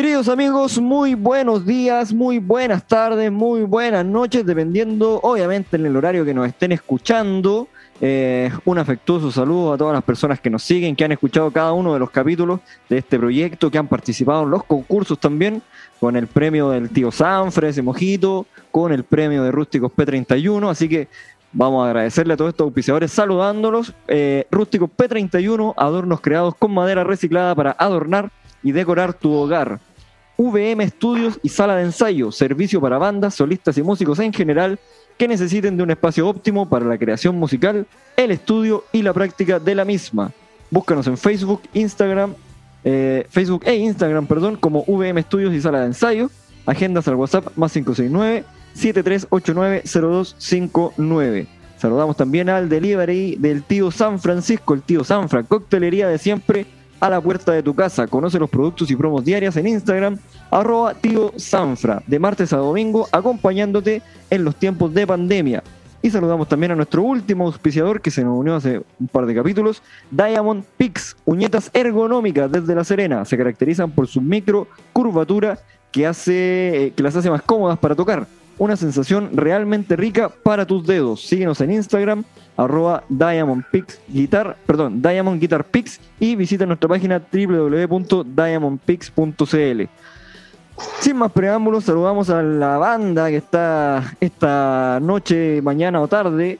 Queridos amigos, muy buenos días, muy buenas tardes, muy buenas noches, dependiendo obviamente en el horario que nos estén escuchando. Eh, un afectuoso saludo a todas las personas que nos siguen, que han escuchado cada uno de los capítulos de este proyecto, que han participado en los concursos también, con el premio del tío Sanfre, ese mojito, con el premio de Rústicos P31. Así que vamos a agradecerle a todos estos auspiciadores saludándolos. Eh, Rústicos P31, adornos creados con madera reciclada para adornar y decorar tu hogar. VM Estudios y Sala de Ensayo, servicio para bandas, solistas y músicos en general que necesiten de un espacio óptimo para la creación musical, el estudio y la práctica de la misma. Búscanos en Facebook, Instagram, eh, Facebook e Instagram, perdón, como VM Estudios y Sala de Ensayo. Agendas al WhatsApp más 569 73890259. Saludamos también al delivery del tío San Francisco, el tío Sanfra, coctelería de siempre a la puerta de tu casa. Conoce los productos y promos diarias en Instagram, arroba tío Sanfra, de martes a domingo, acompañándote en los tiempos de pandemia. Y saludamos también a nuestro último auspiciador que se nos unió hace un par de capítulos, Diamond Pix, uñetas ergonómicas desde La Serena. Se caracterizan por su micro curvatura que, hace, eh, que las hace más cómodas para tocar. Una sensación realmente rica para tus dedos. Síguenos en Instagram, arroba Diamond Guitar, perdón, Diamond Guitar y visita nuestra página www.diamondpix.cl. Sin más preámbulos, saludamos a la banda que está esta noche, mañana o tarde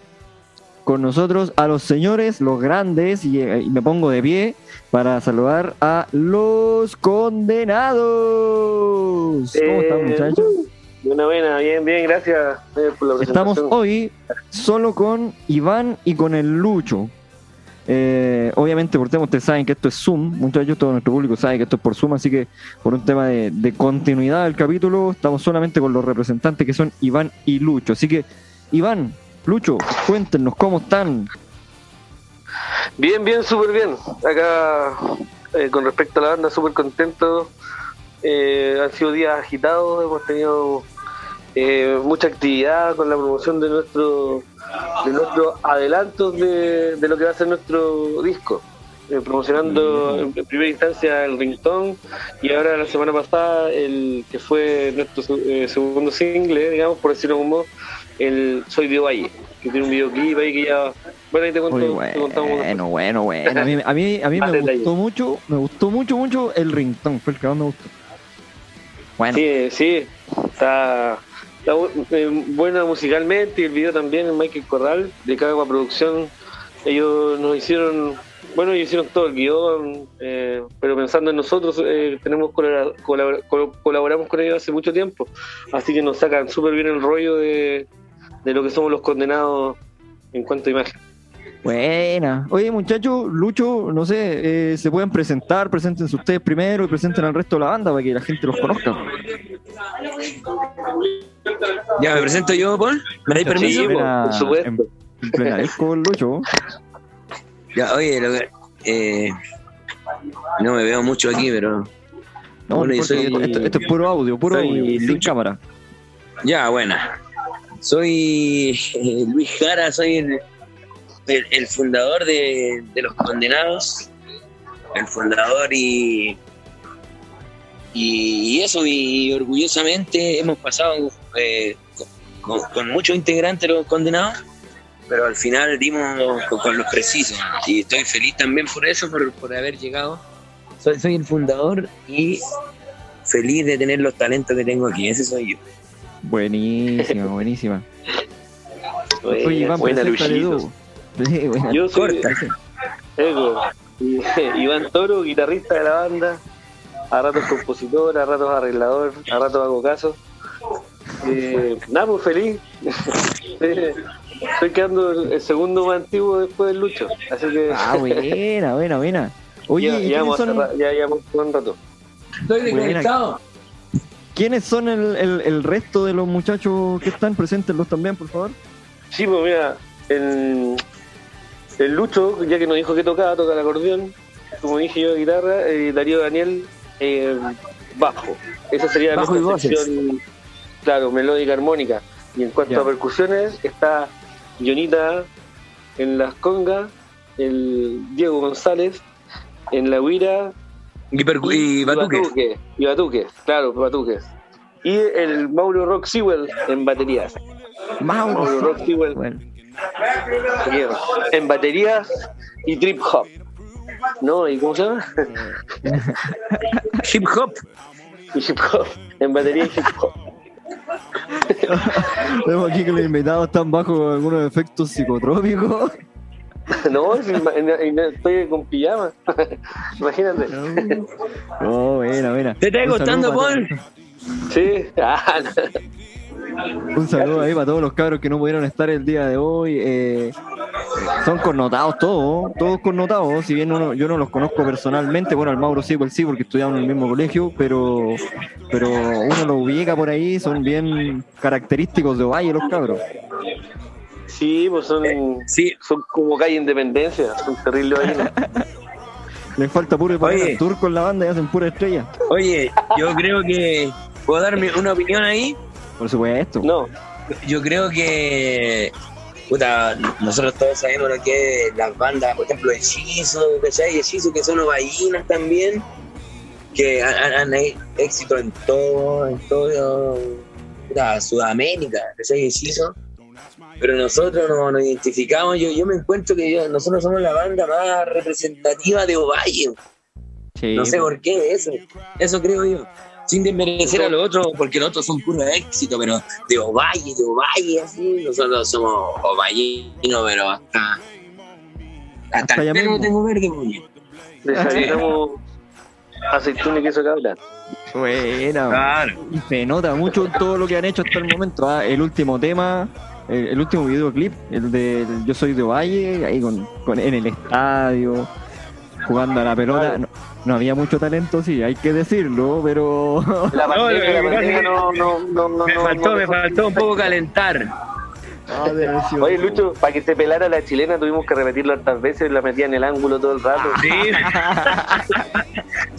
con nosotros, a los señores, los grandes, y, eh, y me pongo de pie para saludar a los condenados. ¿Cómo están, Eh, muchachos? Buena, buena, bien, bien, gracias eh, por la Estamos presentación. hoy solo con Iván y con el Lucho. Eh, obviamente por tema ustedes saben que esto es Zoom, muchachos, todo nuestro público sabe que esto es por Zoom, así que por un tema de, de continuidad del capítulo estamos solamente con los representantes que son Iván y Lucho. Así que Iván, Lucho, cuéntenos cómo están. Bien, bien, súper bien. Acá, eh, con respecto a la banda, súper contento. Eh, han sido días agitados, hemos tenido eh, mucha actividad con la promoción de nuestro de nuestros adelantos de, de lo que va a ser nuestro disco. Eh, promocionando en en primera instancia el ringtone y ahora la semana pasada el que fue nuestro eh, segundo single, digamos, por decirlo como el Soy de Valle, que tiene un videoclip ahí que ya... Bueno, ahí te cuento, te contamos bueno, bueno, bueno. A mí, a mí, a mí me gustó mucho, me gustó mucho, mucho el ringtone, fue el que más me gustó. Sí, sí, está, eh, buena musicalmente y el video también Michael Corral de Cagua Producción. Ellos nos hicieron, bueno, ellos hicieron todo el guion, eh, pero pensando en nosotros, eh, tenemos colabora- colabora- col- colaboramos con ellos hace mucho tiempo, así que nos sacan súper bien el rollo de, de lo que somos los condenados en cuanto a imagen. Buena. Oye, muchachos, Lucho, no sé, eh, se pueden presentar, preséntense ustedes primero y presenten al resto de la banda para que la gente los conozca. Ya me presento yo, Paul. ¿Me dais permiso? Sí, Mira, por supuesto. En, en plena disco, Lucho. Ya, oye, lo que- eh, no me veo mucho aquí, pero No, Bueno, no yo soy- esto, esto- es puro audio, puro soy audio, sin cámara. ya, buena. Soy eh, Luis Jara, soy el, el- el fundador de, de Los Condenados, el fundador y, y, y eso, y orgullosamente hemos pasado eh, con, con muchos integrantes Los Condenados, pero al final dimos con, con los precisos y estoy feliz también por eso, por, por haber llegado. Soy, soy el fundador y feliz de tener los talentos que tengo aquí, ese soy yo. Buenísima, buenísima. Oye, Iván, buena. Sí. Yo soy Corta. Ego. Y- Iván Toro, guitarrista de la banda, a ratos compositor, a ratos arreglador, a ratos hago caso. Eh, nada, pues feliz. Eh, Estoy quedando el segundo más antiguo después del Lucho, así que Ah, buena, buena, buena. Oye, ya, ¿y ya, ¿quiénes vamos a son, ya llevamos un rato. Estoy desconectado. ¿quiénes son el, el- el resto de los muchachos que están? Preséntenlos también, por favor. Sí, pues mira, el, el Lucho, ya que nos dijo que tocaba, toca el acordeón, como dije yo, guitarra, eh, Darío Daniel, eh, bajo. Esa sería Bajo y nuestra sección, claro, melódica armónica. Y en cuanto a percusiones, está Jonita en las congas, el Diego González en la huira, Y, percu- y Batuque. Batuque, y Batuque, claro, Batuque. Y el Mauro Rock Sewell en baterías. Mauro Mauro. Rock Sewell Bueno, en baterías y trip hop. ¿No? ¿Y cómo se llama? Hip hop. Y hip hop. En batería y hip hop. vemos aquí que los invitados están bajo algunos efectos psicotrópicos. No, estoy con pijama. Imagínate. Oh, buena, buena. ¿Te está gustando, Paul? Sí. Ah, no. Un saludo ahí para todos los cabros que no pudieron estar el día de hoy. eh, son connotados todos, todos connotados. Si bien uno- yo no los conozco personalmente, bueno, al Mauro sí, pues sí, porque estudiamos en el mismo colegio, pero, pero uno los ubica por ahí, son bien característicos de Ovalle los cabros. Sí, pues son, Sí. son como calle Independencia. Son terribles bailes. Les falta puro poner tour con la banda y hacen pura estrella. Oye, yo creo que. ¿Puedo darme una opinión ahí? Por supuesto. No. Yo creo que. Puta, nosotros todos sabemos lo que es las bandas, por ejemplo, Hechizo, ¿cachai? Hechizo que son ovallinas también, que han, han- éxito en todo, en todo puta, Sudamérica, ¿cachai? Hechizo. Pero nosotros no- nos identificamos, yo, yo me encuentro que yo- nosotros somos la banda más representativa de Ovalle. Sí, No sé por qué, eso, eso creo yo. Sin desmerecer a los otros, porque los otros son puro éxito, pero de Ovalle, de Ovalle, así. Nosotros somos ovallinos, pero hasta. Hasta, Hasta el pelo tengo verde, muñe. Desayunamos aceituna y queso cabra. Buena. Claro. Y se nota mucho todo lo que han hecho hasta el momento. ah, El último tema, el, el último videoclip, el de el Yo Soy de Valle, ahí con, con- en el estadio, jugando a la pelota. No, no había mucho talento, sí, hay que decirlo, pero La pandemia, la no, no, Me no- faltó, no me faltó un poco calentar. Oye, Lucho, para que se pelara la chilena tuvimos que repetirlo hartas veces, la metía en el ángulo todo el rato. Sí.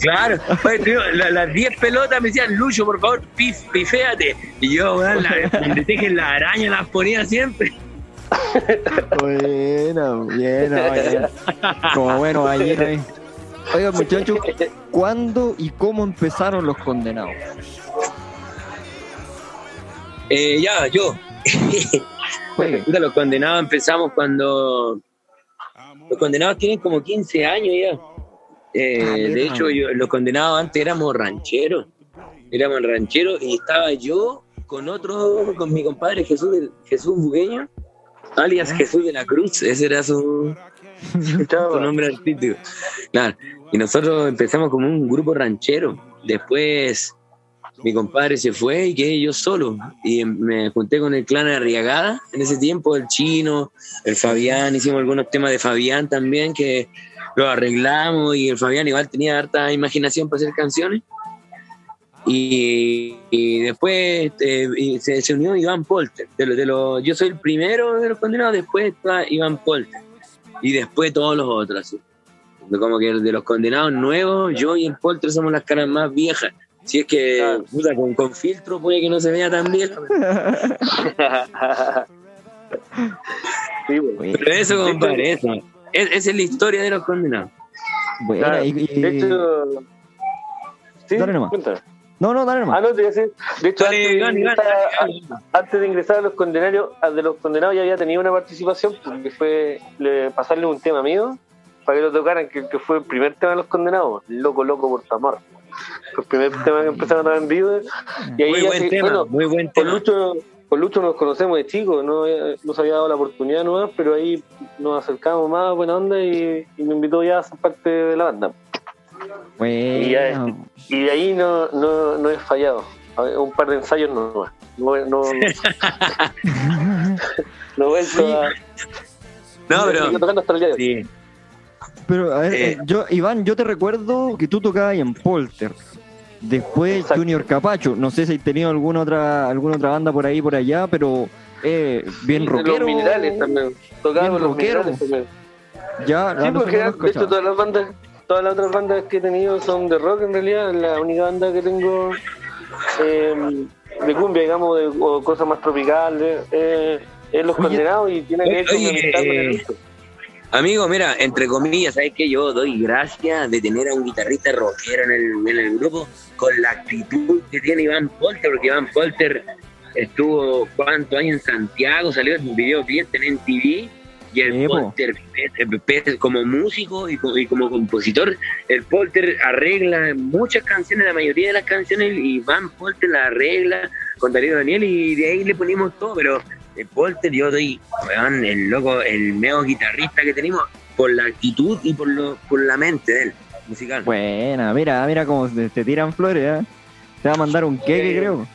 claro. Oye, tío, la- las 10 pelotas me decían, Lucho, por favor, pif, piféate. Y yo, weón, la, donde tejen la araña las ponía siempre. buena, buena, buena. Como bueno, ayer ahí. Oiga, muchachos, ¿cuándo y cómo empezaron los condenados? Eh, ya, yo. Los condenados empezamos cuando. Los condenados tienen como 15 años ya. Eh, Ah, de hecho, yo- los condenados antes éramos rancheros. Éramos rancheros y estaba yo con otro, con mi compadre Jesús, Jesús Bugueño, alias Jesús de la Cruz. Ese era su, su nombre artístico. Claro. Y nosotros empezamos como un grupo ranchero. Después mi compadre se fue y quedé yo solo. Y me junté con el clan Arriagada en ese tiempo, el chino, el Fabián, hicimos algunos temas de Fabián también que los arreglamos y el Fabián igual tenía harta imaginación para hacer canciones. Y, y después eh, y se, se unió Iván Polter. De lo- de lo- yo soy el primero de los condenados, después está Iván Polter. Y después todos los otros. así. Como que de los condenados nuevos, yo y el Polter somos las caras más viejas. Si es que Claro. puta, con, con filtro puede que no se vea tan bien. Sí, bueno. Pero eso, compadre, eso. Es- esa es la historia de los condenados. Buena, Claro. y- y- De hecho. ¿Sí? Dale nomás. Cuéntame. No, no, dale Ah, nomás. no, te iba a decir. De hecho, Dale, antes, de ingresar, dale, a- antes de ingresar a los condenados, a- de los condenados ya había tenido una participación porque fue le- pasarle un tema mío para que lo tocaran, que, que fue el primer tema de los condenados, Loco, Loco por tu amor. Fue el primer tema que empezaron a dar en vivo. Y ahí Muy ya buen se- tema, bueno, muy buen con tema. Lucho, con Lucho nos conocemos de chicos, no, no se había dado la oportunidad nomás, pero ahí nos acercamos más, buena onda, y, y me invitó ya a ser parte de la banda. Y, ya- Buena. y de ahí no, no, no he fallado. Un par de ensayos no. No, no, no, no he vuelto a. No, pero. Sigo tocando hasta el día de hoy. Sí. Pero, a ver, Eh. eh, yo, Iván, yo te recuerdo que tú tocabas en Polter. Después Exacto. Junior Capacho. No sé si has tenido alguna otra, alguna otra banda por ahí, por allá, pero eh, bien rockero. Los minerales también. Tocaba los rockero. minerales también. Ya, Sí, porque de hecho todas las bandas, todas las otras bandas que he tenido son de rock en realidad. La única banda que tengo eh, de cumbia, digamos, de, o cosas más tropicales, eh, es Los Oye, Condenados y tiene que ver con el eh, Lucho. Amigo, mira, entre comillas, ¿sabes qué? Yo doy gracias de tener a un guitarrista rockero en el, en el grupo con la actitud que tiene Iván Polter, porque Iván Polter estuvo cuántos años en Santiago, salió en videoclip en TV y el Sí. Polter, eh, eh, como músico y como, y como compositor, el Polter arregla muchas canciones, la mayoría de las canciones, y Iván Polter la arregla con Darío Daniel y de ahí le ponemos todo, pero el Polter yo doy, weón, el loco, el meo guitarrista que tenemos, por la actitud y por, lo, por la mente de él, musical. Buena, mira, mira cómo te, te tiran flores, ¿eh? Te va a mandar un queque, creo.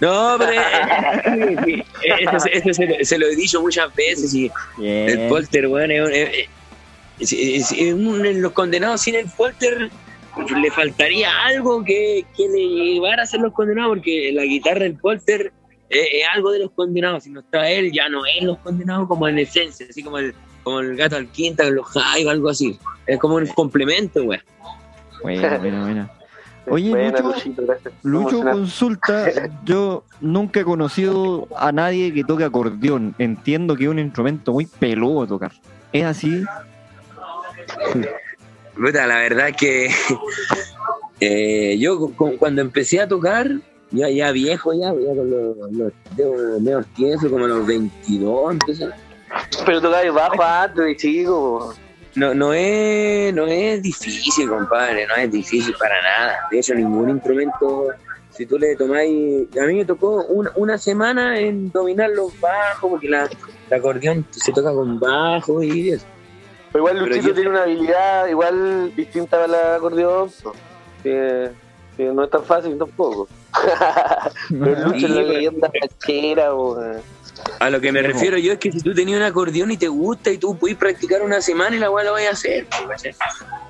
No, pero eh, eh, eso, eso se, lo- se lo he dicho muchas veces y Bien. el polter, weón, es, un- es- es- es- es un- en los condenados sin el polter le faltaría algo que, que le llevara a ser los condenados porque la guitarra del polter es, es algo de los condenados, si no está él ya no es los condenados como en esencia, así como el, como el gato al quinta, los high o algo así, es como un complemento, weón. Buena, buena, buena. Oye, Buena, Lucho, Luchito, gracias. Lucho consulta, yo nunca he conocido a nadie que toque acordeón. Entiendo que es un instrumento muy peludo tocar. ¿Es así? Puta, la verdad es que eh, yo cu- cu- cuando empecé a tocar, ya, ya viejo, ya, ya con los, los dedos medio tiesos, como a los 22, empecé. Pero tocaba bajo antes de chico. No, no, es, no es difícil, compadre, no es difícil para nada. De hecho, ningún instrumento, si tú le tomáis... A mí me tocó una, una semana en dominar los bajos, porque la, el acordeón se toca con bajo y eso. Pero igual Luchito yo- tiene una habilidad igual distinta al acordeón. Que, que no es tan fácil tampoco. Pero Lucho es la leyenda ranchera, po. A lo que me Sí, refiero yo es que si tú tenías un acordeón y te gusta y tú puedes practicar una semana y la weá la vas a hacer. Sí,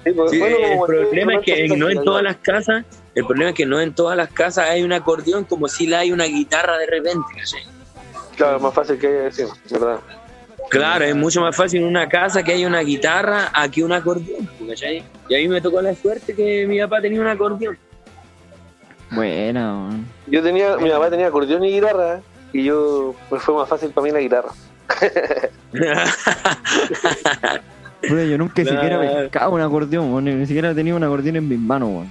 Sí, bueno, el problema es que no en todas las casas, el problema es que no en todas las casas hay un acordeón como si la hay una guitarra de repente. ¿cachai? Claro, más fácil que decir, ¿verdad? Claro, es mucho más fácil en una casa que haya una guitarra a que un acordeón. ¿cachai? Y a mí me tocó la suerte que mi papá tenía un acordeón. Buena, man. Yo tenía, mi papá tenía acordeón y guitarra, y yo, pues fue más fácil para mí la guitarra. Yo nunca Claro. siquiera he pescado un acordeón, ni siquiera tenido un acordeón en mis manos,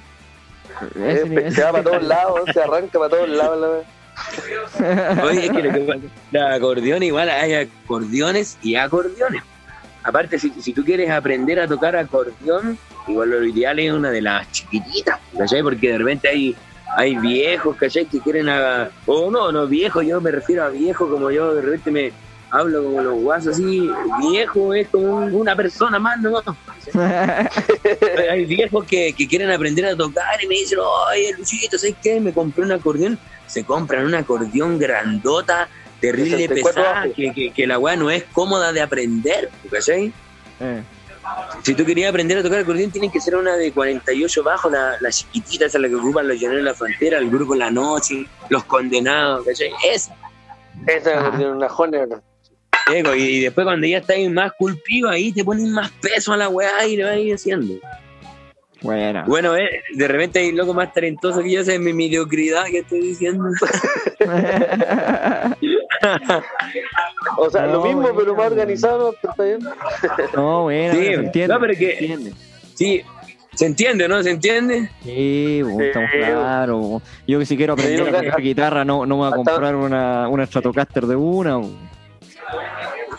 Eh, se va para todos lados, se arranca para todos lados. La... Oye, es que lo que pasa, la acordeón igual hay acordeones y acordeones. Aparte, si, si tú quieres aprender a tocar acordeón, igual lo ideal es una de las chiquititas, ¿cachai? Porque de repente hay, hay viejos, ¿cachai? Que quieren a... O no, no viejos, yo me refiero a viejos como yo de repente me hablo como los guasos así, viejo es como un- una persona más, ¿no? hay viejos que, que quieren aprender a tocar y me dicen, oye, Luchito, ¿sabes qué? Me compré un acordeón. Se compran un acordeón grandota, terrible 64 pesada, que, que, que la weá no es cómoda de aprender, ¿cachai? Eh, Si tú querías aprender a tocar acordeón, tiene que ser una de 48 bajos, la, la chiquitita, esa es la que ocupan los llaneros de la frontera, el grupo La Noche, los condenados, ¿cachai? Esa. Esa es una jona. y, y después cuando ya estás más culpido, ahí te ponen más peso a la weá y le vas a ir haciendo. Buena. Bueno, eh, de repente hay loco más talentoso que yo, esa es mi mediocridad que estoy diciendo. O sea, No, lo mismo, bueno. pero más organizado, pero está bien. no, buena, Sí, se entiende. no, pero que- se entiende. Sí, se entiende, ¿no? ¿Se entiende? Sí, Sí, estamos claros. Yo que si quiero aprender Sí, a tocar guitarra, no, no me voy a comprar una, una Stratocaster de una.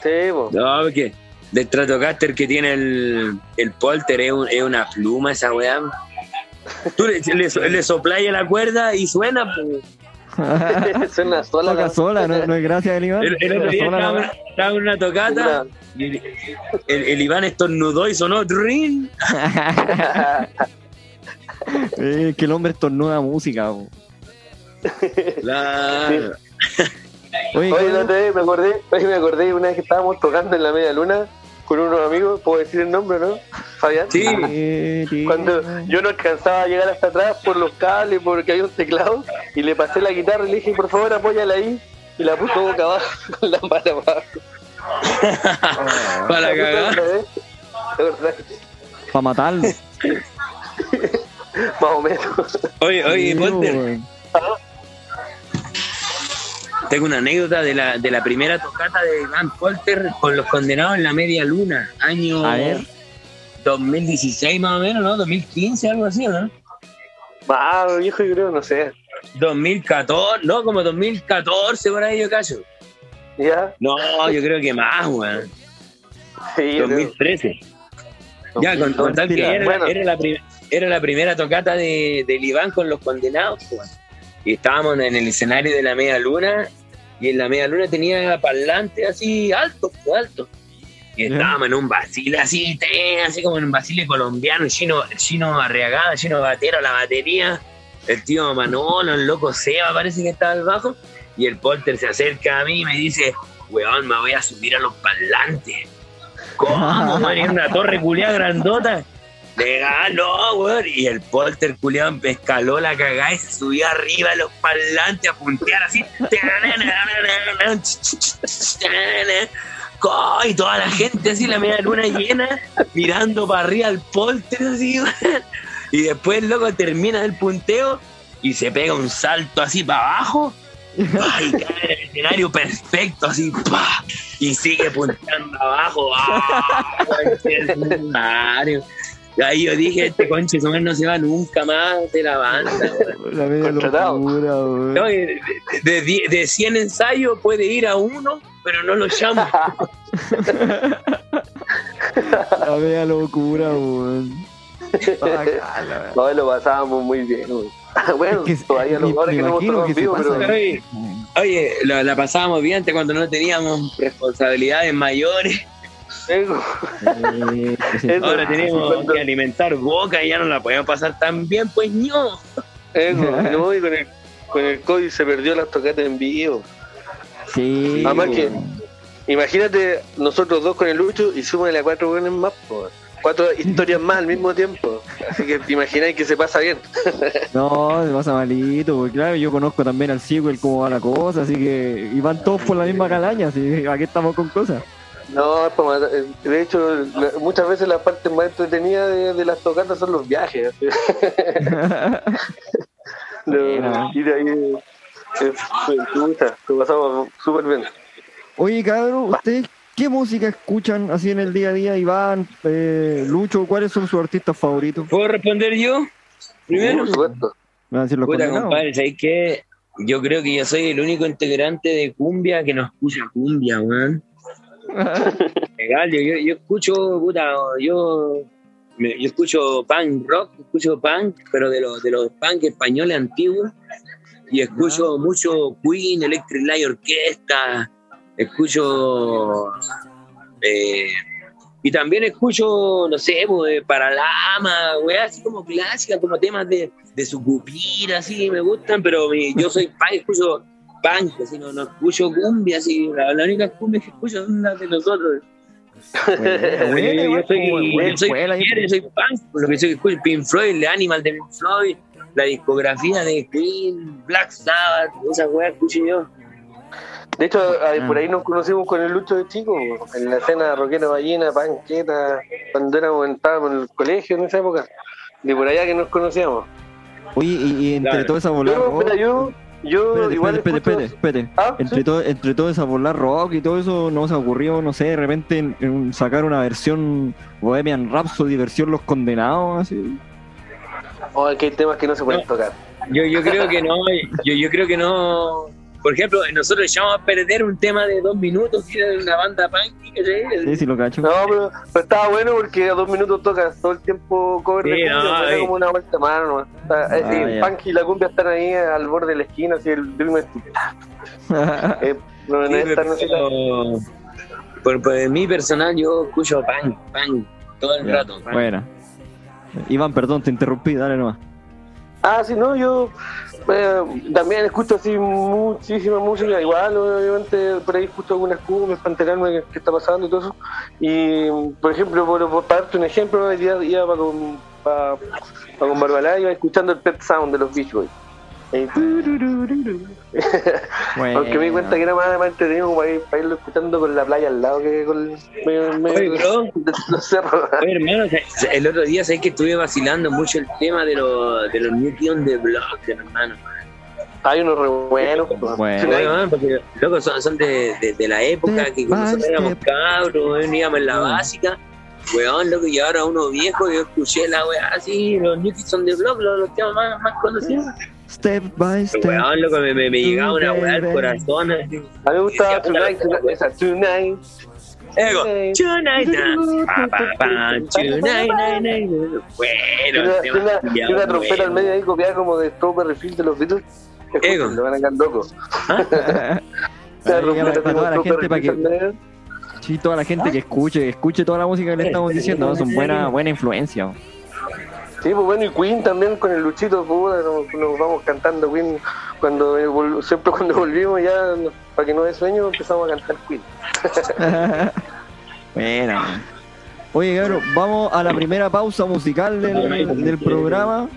Sí, po. No, porque del Stratocaster que tiene el, el polter es, un- es una pluma esa weá. Tú le, le, le sopláis la cuerda y suena. pues. Suena sola. Toca la- sola, no, no es gracia del Iván. El, el otro día sola la estaba, estaba en una tocata y el, el- el Iván estornudó y sonó ¡trin! Es que el hombre estornuda música. bo. Claro. Oye, Oye, ¿qué- la otra vez me acordé, oye, me acordé una vez que estábamos tocando en la media luna con unos amigos, puedo decir el nombre, ¿no? Fabián. Sí. Cuando yo no alcanzaba a llegar hasta atrás por los cables, porque había un teclado, y le pasé la guitarra y le dije, por favor, apóyala ahí, y la puso boca abajo, con la mano abajo. Para verdad, Para matarlo. Más o menos. Oye, oye, bo. Tengo una anécdota de la, de la primera tocata de Iván Polter con los condenados en la media luna, año A ver. 2016 más o menos, ¿no? 2015, algo así, ¿o ¿no? Ah, viejo, yo creo, no sé. 2014, no, como 2014 por ahí yo callo. ¿Ya? No, yo creo que más, weón. Sí, yo creo. 2013. Ya, con, con tal que era, Bueno. era la, era la primera tocata de, del Iván con los condenados, weón. Y estábamos en el escenario de la media luna, y en la media luna tenía parlante así alto, alto. Y estábamos en un basile así, así como en un basile colombiano, chino, chino arriagada, chino batero, la batería, el tío Manolo, el loco Seba parece que estaba al bajo, y el polter se acerca a mí y me dice, weón, me voy a subir a los parlantes. ¿Cómo? En una torre culiada grandota. Legal, no, weón. Y el polter culiado escaló la cagada y se subió arriba de los parlantes a puntear así. Y toda la gente así, la media luna llena, mirando para arriba al polter así, weón. Y después el loco termina el punteo y se pega un salto así para abajo. Ay, cae en el escenario perfecto, así, pa, y sigue punteando abajo. ¡Ah! Y Ahí yo dije, este conche no se va nunca más de la banda. weón. La media Contratado. locura, weón. No, de, de, die- de 100 ensayos puede ir a uno, pero no lo llamo. La media locura, weón. No, lo pasábamos muy bien, güey. Bueno, Es que todavía lo ahora me que no que vivo, pero Oye, oye, la, la pasábamos bien antes cuando no teníamos responsabilidades mayores. Ahora tenemos que alimentar boca y ya no la podemos pasar tan bien, pues no. No, y con el, con el COVID se perdió las tocatas en vivo. Sí. Además que-. Imagínate nosotros dos con el Lucho y súmale a cuatro buenos más, cuatro historias más al mismo tiempo. Así que te imagináis que se pasa bien. No, se pasa malito, porque claro, yo conozco también al sequel cómo va la cosa, así que y van todos por la misma calaña, así aquí estamos con cosas. No, es para matar. Eh, De hecho, muchas veces la parte más entretenida de, de las tocatas son los viajes. No, de ahí puta, lo pasamos súper bien. Oye, cabrón, ¿ustedes qué música escuchan así en el día a día? Iván, eh, Lucho, ¿cuáles son sus artistas favoritos? ¿Puedo responder yo? Primero. Por supuesto. Me van a decir los Puta, compadre, ¿sabes qué? Yo creo que yo soy el único integrante de Cumbia que no escucha Cumbia, weón. Legal, yo, yo, escucho, puta, yo, yo escucho punk rock, escucho punk, pero de los, de los punk españoles antiguos. Y escucho mucho Queen, Electric Light Orquesta, escucho... eh, y también escucho, no sé, pues, de Paralama, weá, así como clásicas, como temas de, de Sucupira, así, me gustan, pero mi- yo soy punk, escucho punk, así, no, no escucho cumbia, así, la, la única cumbia que escucho son las de nosotros. Buena, buena, yo, soy, como buena yo soy, yo soy punk, por lo que soy escucho Pink Floyd, The Animal de Pink Floyd, la discografía de Queen, Black Sabbath, esa weá escucho yo. De hecho, Ah. por ahí nos conocimos con el Lucho de chico, en la escena rockera ballena, panqueta, cuando éramos, estábamos en el colegio en esa época. De por allá que nos conocíamos. Oye, y, y entre Claro. toda esa bola Yo, mira, yo, espérate, igual espérate, escucho- espérate, espérate. Ah, Entre, ¿sí? todo, entre toda esa bola rock y todo eso, ¿no se ocurrió, no sé, de repente en- en sacar una versión Bohemian Rhapsody, versión Los Condenados, así? Oh, es que hay temas que no se pueden No. tocar. Yo, yo creo que no, yo, yo creo que no. Por ejemplo, nosotros echamos a perder un tema de dos minutos que era de una banda punk, ¿cachai? Sí, sí lo cacho. No, pero, pero estaba bueno porque a dos minutos tocas todo el tiempo cover de Sí, cumbia, no, como una vuelta más nomás. Está- eh, Ah, el ya. punk y la cumbia están ahí al borde de la esquina, así el Dream es- eh, no, no Sí, es tan pero- así. por, por mí personal, yo escucho punk, punk, todo el Ya, rato. punk. Buena. Iván, perdón, te interrumpí, dale nomás. Ah, sí, no, yo eh, también escucho así muchísima música, igual, obviamente por ahí escucho algunas cumbias para enterarme qué está pasando y todo eso. Y, por ejemplo, por, para darte un ejemplo, día iba para con, para, para con Barbalá, iba escuchando el Pet Sound de los Beach Boys. Ahí, Bueno. Aunque me di cuenta que era más, más entretenido como para, ir- para irlo escuchando con la playa al lado que con el medio, de hermano, el otro día sabes que estuve vacilando mucho el tema de los, de los New Kids the Block, hermano. Hay unos re buenos. Bueno. Weón, porque, loco, son, son de, de, de la época que cuando nosotros éramos cabros, íbamos en la básica. Weón, loco, y ahora uno viejo, yo escuché la weá así, los New Kids on the Block, los, los temas más, más conocidos. Step by step. Weón, loco, me, me, me llegaba una weá al corazón. A mí me gustaba puta, Tonight, esa Tonight. Ego, tonight, night, pa, pa, pa, tonight, night, night. Bueno, Tiene una, una- una trompeta al medio ahí copiada como de Strawberry Field de los Beatles. Ego. Escuchen, Lo van a para trompeta tiene toda la gente, para que medio. sí, toda la gente que escuche, que escuche toda la música que le estamos diciendo, ¿no? son buena, buena influencia. Sí, pues bueno, y Queen también con el Luchito, puta, nos, nos vamos cantando Queen. Cuando eh, siempre cuando volvimos ya, para que no dé sueño, empezamos a cantar Queen. Bueno. Oye, cabrón, vamos a la primera pausa musical del, del programa.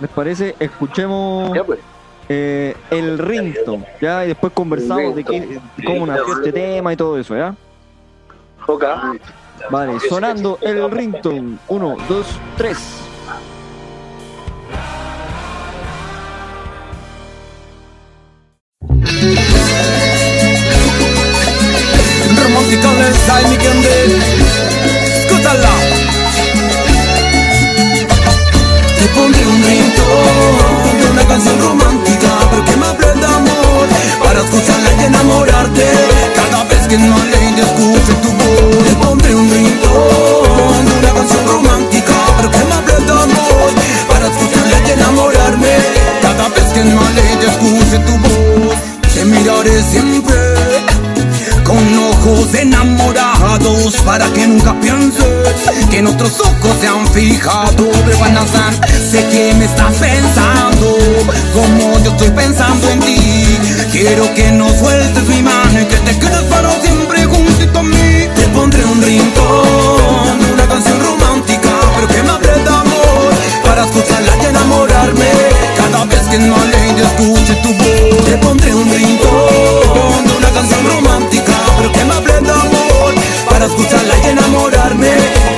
¿Les parece? Escuchemos Ya pues. eh, el rington, ¿ya? Y después conversamos de, qué, de cómo nació este tema y todo eso, ¿ya? Ok. Vale, sonando el rington. Uno, dos, tres. Romanticales, sai mi candele Ascoltala Te pondré un ringtone de una canción romántica Porque me hables de amor Para escucharla y enamorarte Cada vez que no le escuche tu Te miraré siempre con ojos enamorados para que nunca pienses que nuestros ojos se han fijado. De Guanazán sé que me estás pensando como yo estoy pensando en ti. Quiero que no sueltes mi mano y que te quedes para siempre juntito a mí. Te pondré un rincón una canción romántica pero que me hable de amor para escucharla y enamorarme cada vez que no le escuche tu voz. Te pondré un rincón de una canción romántica pero que me hable de amor para escucharla y enamorarme.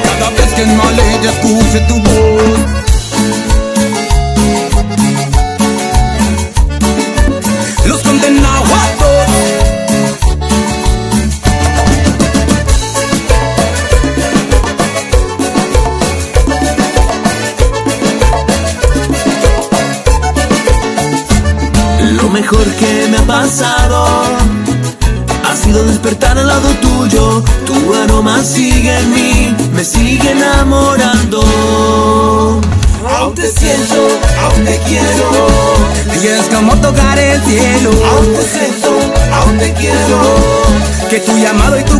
Cada vez que no le escuche tu voz al lado tuyo. Tu aroma sigue en mí, me sigue enamorando. Aún te siento, aún te quiero. Y es como tocar el cielo. Aún te siento, aún te quiero. Que tu llamado y tu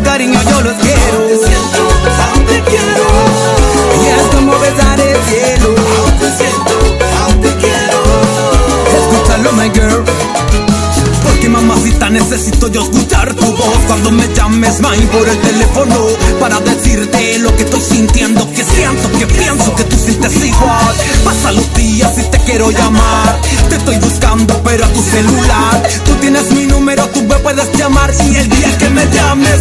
puedes llamar Y el día que me llames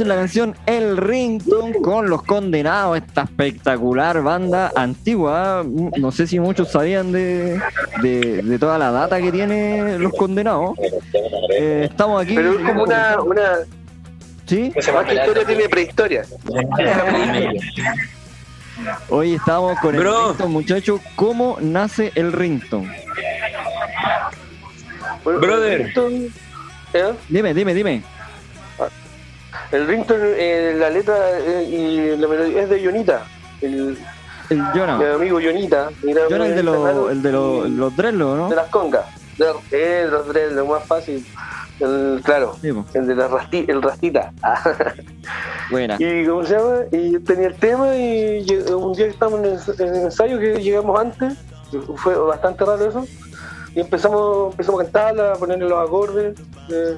entonces la canción El Rington con los condenados, esta espectacular banda antigua. No sé si muchos sabían de, de, de toda la data que tiene los condenados. Eh, estamos aquí. Pero es como una, una ¿Sí? más que historia tiene prehistoria. Hoy estábamos con el Bro. Rington, muchachos. ¿Cómo nace el Rington? Brother. ¿eh? Dime, dime, dime. El ringtone, eh, la letra eh, y la melodía es de Ionita. El, El Jonah. Mi amigo Jonita. mira, Jonah el de Jonita, los, hermano, el de los, y- los Drello, ¿no? de las congas. De, eh, los tres, lo más fácil. El, claro, Sí, el de la rasti, el rastita. Buena. y ¿cómo se llama? Y tenía el tema y un día que estábamos en el, en el ensayo que llegamos antes, fue bastante raro eso. Y empezamos, empezamos a cantarla, a ponerle los acordes. eh,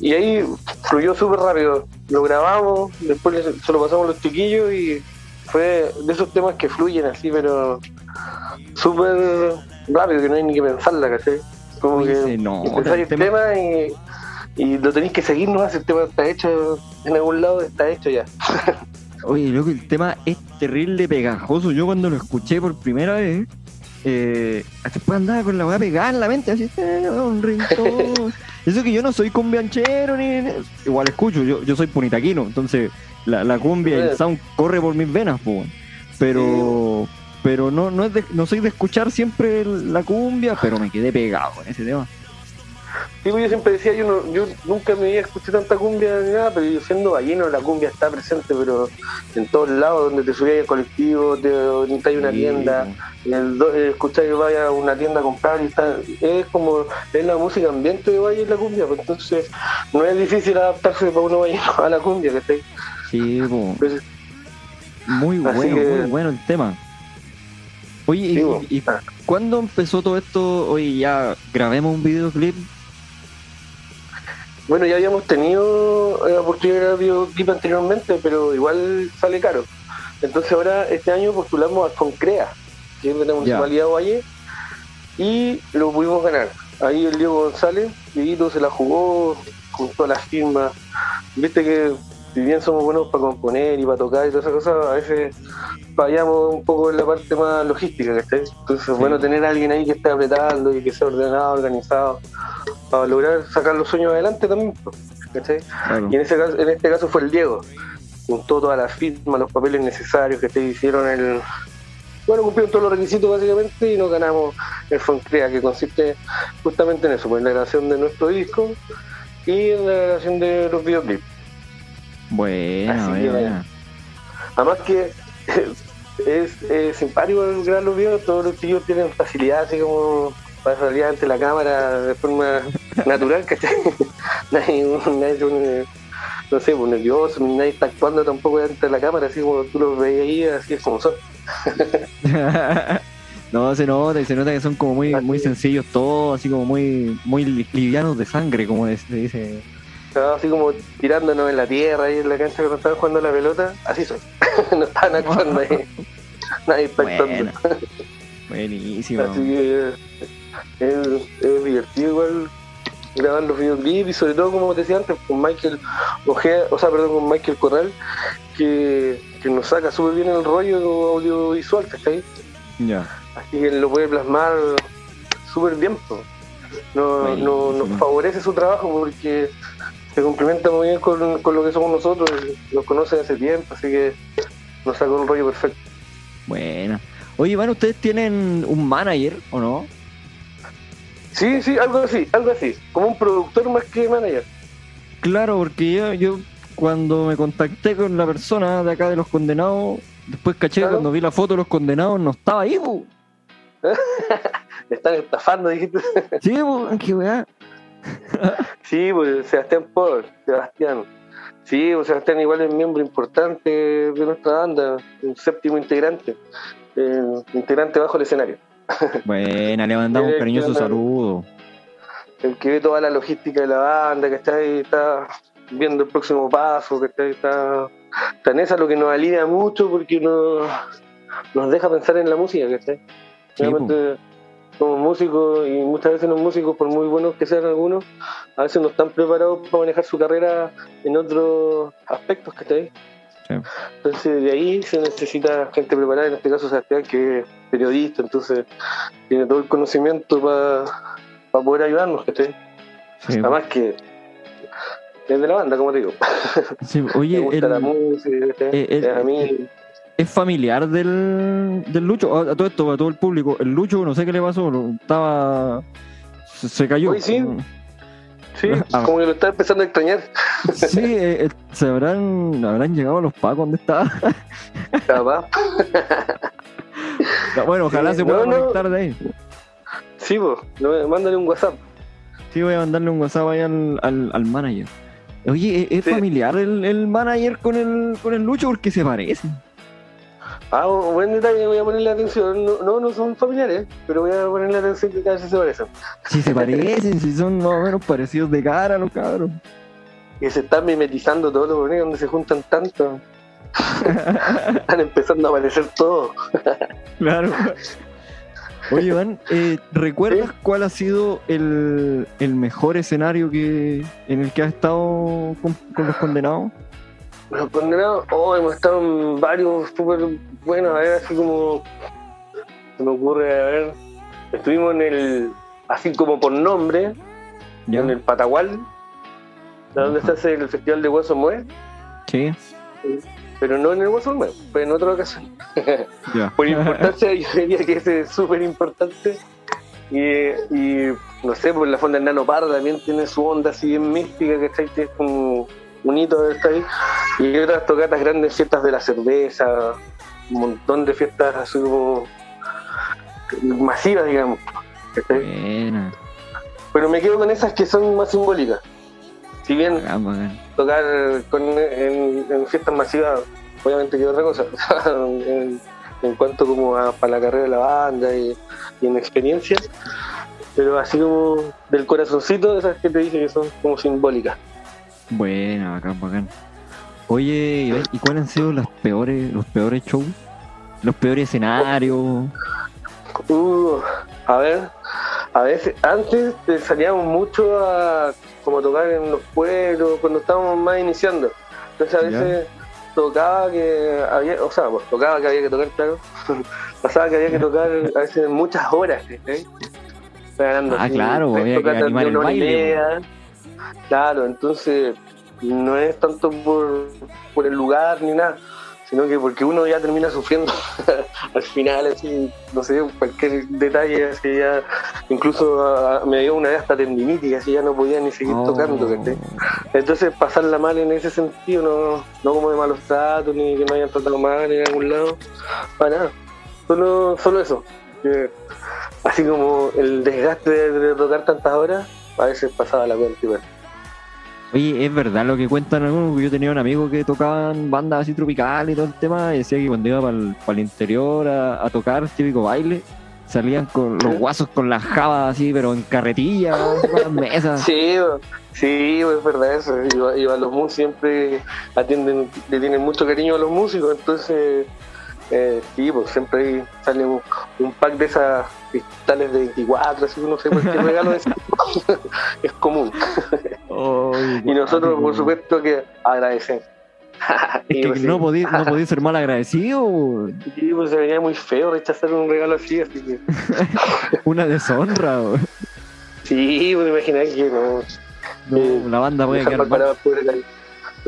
y ahí fluyó súper rápido. Lo grabamos, después se lo pasamos a los chiquillos y fue de esos temas que fluyen así, pero súper rápido, que no hay ni que pensarla, ¿cachai? Como Oye, que empezáis el tema. tema y, y lo tenéis que seguir, no el tema está hecho en algún lado, está hecho ya. Oye, loco, el tema es terrible pegajoso. Yo cuando lo escuché por primera vez, eh, después andaba con la weá pegada en la mente, así, eh, un ringtone. Eso que yo no soy cumbianchero, ni, ni- igual escucho, yo, yo soy punitaquino, entonces la, la cumbia y el sound corre por mis venas, po, pero pero no no es de- no soy de escuchar siempre la cumbia, pero me quedé pegado con ese tema. Sí, pues yo siempre decía, yo, no, yo nunca me había escuchado tanta cumbia ni nada, pero yo siendo balleno la cumbia está presente, pero en todos lados, donde te subías al colectivo, te hay una Sí, tienda, eh, escuchar que vaya a una tienda a comprar y está, es como es la música ambiente de Valle la cumbia, pues entonces no es difícil adaptarse para uno vaya a la cumbia, que Sí, po. Pues, muy bueno, que- muy bueno el tema. Oye, ¿y- Sí, y, cuándo empezó todo esto? Oye, ya grabemos un videoclip. Bueno, ya habíamos tenido eh, la oportunidad de videoclip anteriormente, pero igual sale caro. Entonces ahora este año postulamos a Concrea, que es de la Municipalidad Valle, y lo pudimos ganar. Ahí el Diego González, Dieguito se la jugó con todas las firmas. Viste que si bien somos buenos para componer y para tocar y todas esas cosas, a veces fallamos un poco en la parte más logística, ¿cachai? Entonces es bueno tener a alguien ahí que esté apretando y que sea ordenado, organizado, para lograr sacar los sueños adelante también, ¿cachai? Claro. Y en, ese caso, en este caso fue el Diego. Juntó todas las firmas, los papeles necesarios que te hicieron el. Bueno, cumplieron todos los requisitos básicamente y nos ganamos el Foncrea, que consiste justamente en eso, pues, en la grabación de nuestro disco y en la grabación de los videoclips. Buena, Así buena. Además que es, es simpático el grabar los videos, todos los chicos tienen facilidad así como para salir ante la cámara de forma natural, ¿cachai? nadie, nadie no sé, pues nervioso, ni nadie está actuando tampoco ante la cámara, así como tú los ves ahí, así es como son. no, se nota, y se nota que son como muy, muy sencillos todos, así como muy, muy li- livianos de sangre, como se dice. Así como tirándonos en la tierra ahí en la cancha cuando estaban jugando la pelota, así son. no estaban actuando ahí. Nadie está actuando. Buenísimo. Así que es, es divertido igual grabar los videoclips y sobre todo como te decía antes con Michael Ojea, o sea perdón con Michael Corral que, que nos saca súper bien el rollo audiovisual, ¿cachai? Ya. Así que él lo puede plasmar súper bien. po. No, no, nos favorece su trabajo porque se complementa muy bien con, con lo que somos nosotros, nos conoce hace tiempo, así que nos saca un rollo perfecto. Buena. Oye, Iván, ¿ustedes tienen un manager o no? Sí, sí, algo así, algo así, como un productor más que manager. Claro, porque yo, yo cuando me contacté con la persona de acá de los condenados, después caché Claro. cuando vi la foto de los condenados no estaba ahí, pu. Me están estafando, dijiste. Sí, pu, qué weá. Sí, pues Sebastián Paul, Sebastián. Sí, pues Sebastián igual es miembro importante de nuestra banda, un séptimo integrante, eh, integrante bajo el escenario. Buena, le mandamos un cariñoso saludo. El que ve toda la logística de la banda, que está ahí, está viendo el próximo paso, que está, está, está en esa, lo que nos alivia mucho porque nos, nos deja pensar en la música, que está. Sí, Realmente somos músicos y muchas veces los músicos, por muy buenos que sean algunos, a veces no están preparados para manejar su carrera en otros aspectos que está ahí. Sí. Entonces de ahí se necesita gente preparada, en este caso Sebastián, que es periodista, entonces tiene todo el conocimiento para poder ayudarnos, que Sí, pu. Además que es de la banda, como te digo. Sí, oye, gusta la el- música, ¿cachai? eh, el- a mí es familiar del, del Lucho, a, a todo esto, a todo el público. El Lucho, no sé qué le pasó, estaba. Se, cayó. Oye, sí. Sí, Ah. como que lo está empezando a extrañar. Sí, eh, eh, se habrán, habrán llegado los pacos donde estaba. Capaz. Bueno, ojalá Sí, se pueda no, conectar de ahí. Sí, pues, no, mándale un WhatsApp. Sí, voy a mandarle un WhatsApp ahí al, al, al manager. Oye, ¿es, es Sí. familiar el, el manager con el, con el Lucho? Porque se parecen. Ah, buen detalle, voy a ponerle atención. No, no, no son familiares, pero voy a ponerle atención que cada vez se parecen. Sí, se parecen, si son más o menos parecidos de cara los cabros. Y se están mimetizando todos los bonitos donde se juntan tanto. Están empezando a aparecer todos. Claro. Oye, Iván, eh, ¿recuerdas cuál ha sido el, el mejor escenario que en el que has estado con, con los condenados? Los condenados, oh, hemos estado en varios súper buenos, a ver, así como se me ocurre, a ver, estuvimos en el, así como por nombre, ¿Ya? en el Patagual, donde se hace el Festival de Hueso Mue, Sí, pero no en el Hueso Mue, fue en otra ocasión. Por importancia, yo diría que ese es súper importante. Y, y, no sé, pues la Fonda Nano Parra también tiene su onda así bien mística, ¿cachai? Que es como un hito de estar ahí. Y otras tocatas grandes, fiestas de la cerveza, un montón de fiestas así como masivas, digamos. Buena. Pero me quedo con esas que son más simbólicas. Si bien bacán. tocar con, en, en fiestas masivas, obviamente que otra cosa. en, en cuanto como a, para la carrera de la banda y, y en experiencia. Pero así como del corazoncito, esas que te dije que son como simbólicas. Buena, bacán, bacán. Oye, ¿y cuáles han sido las peores, los peores shows? Los peores escenarios. Uh, a ver, a veces, antes te salíamos mucho a como tocar en los pueblos, cuando estábamos más iniciando. Entonces a Ya. veces tocaba que había, o sea, pues, tocaba que había que tocar, claro. Pasaba que había que tocar a veces muchas horas, ¿cachai? Ganando Ah, así, claro, tres había que animar el baile, media. Claro, entonces no es tanto por, por el lugar ni nada, sino que porque uno ya termina sufriendo al final, así, no sé, cualquier detalle, así ya, incluso ah, me dio una vez hasta tendinitis, así ya no podía ni seguir Oh. tocando, ¿cachai? Entonces pasarla mal en ese sentido, no, no como de malos tratos, ni que me hayan tratado mal en algún lado, para nada, solo, solo eso, así como el desgaste de, de tocar tantas horas, a veces pasaba la cuenta igual. Oye, es verdad lo que cuentan algunos, porque yo tenía un amigo que tocaba en bandas así tropicales y todo el tema, y decía que cuando iba para el, interior a, a tocar típico baile, salían con los guasos con las jabas así, pero en carretilla, con las mesas. Sí, sí, es verdad eso. Iba los músicos siempre atienden, le tienen mucho cariño a los músicos, entonces eh, sí, pues siempre sale un, un pack de esas cristales de 24, así no sé cualquier regalo de ese tipo. es común. Y nosotros, por supuesto, que agradecemos. Es que pues, no sí. podí, no podí ser mal agradecido, Sí, pues se veía muy feo rechazar un regalo así, así que una deshonra. weón. sí, pues imaginé que no. No, la banda puede quedar.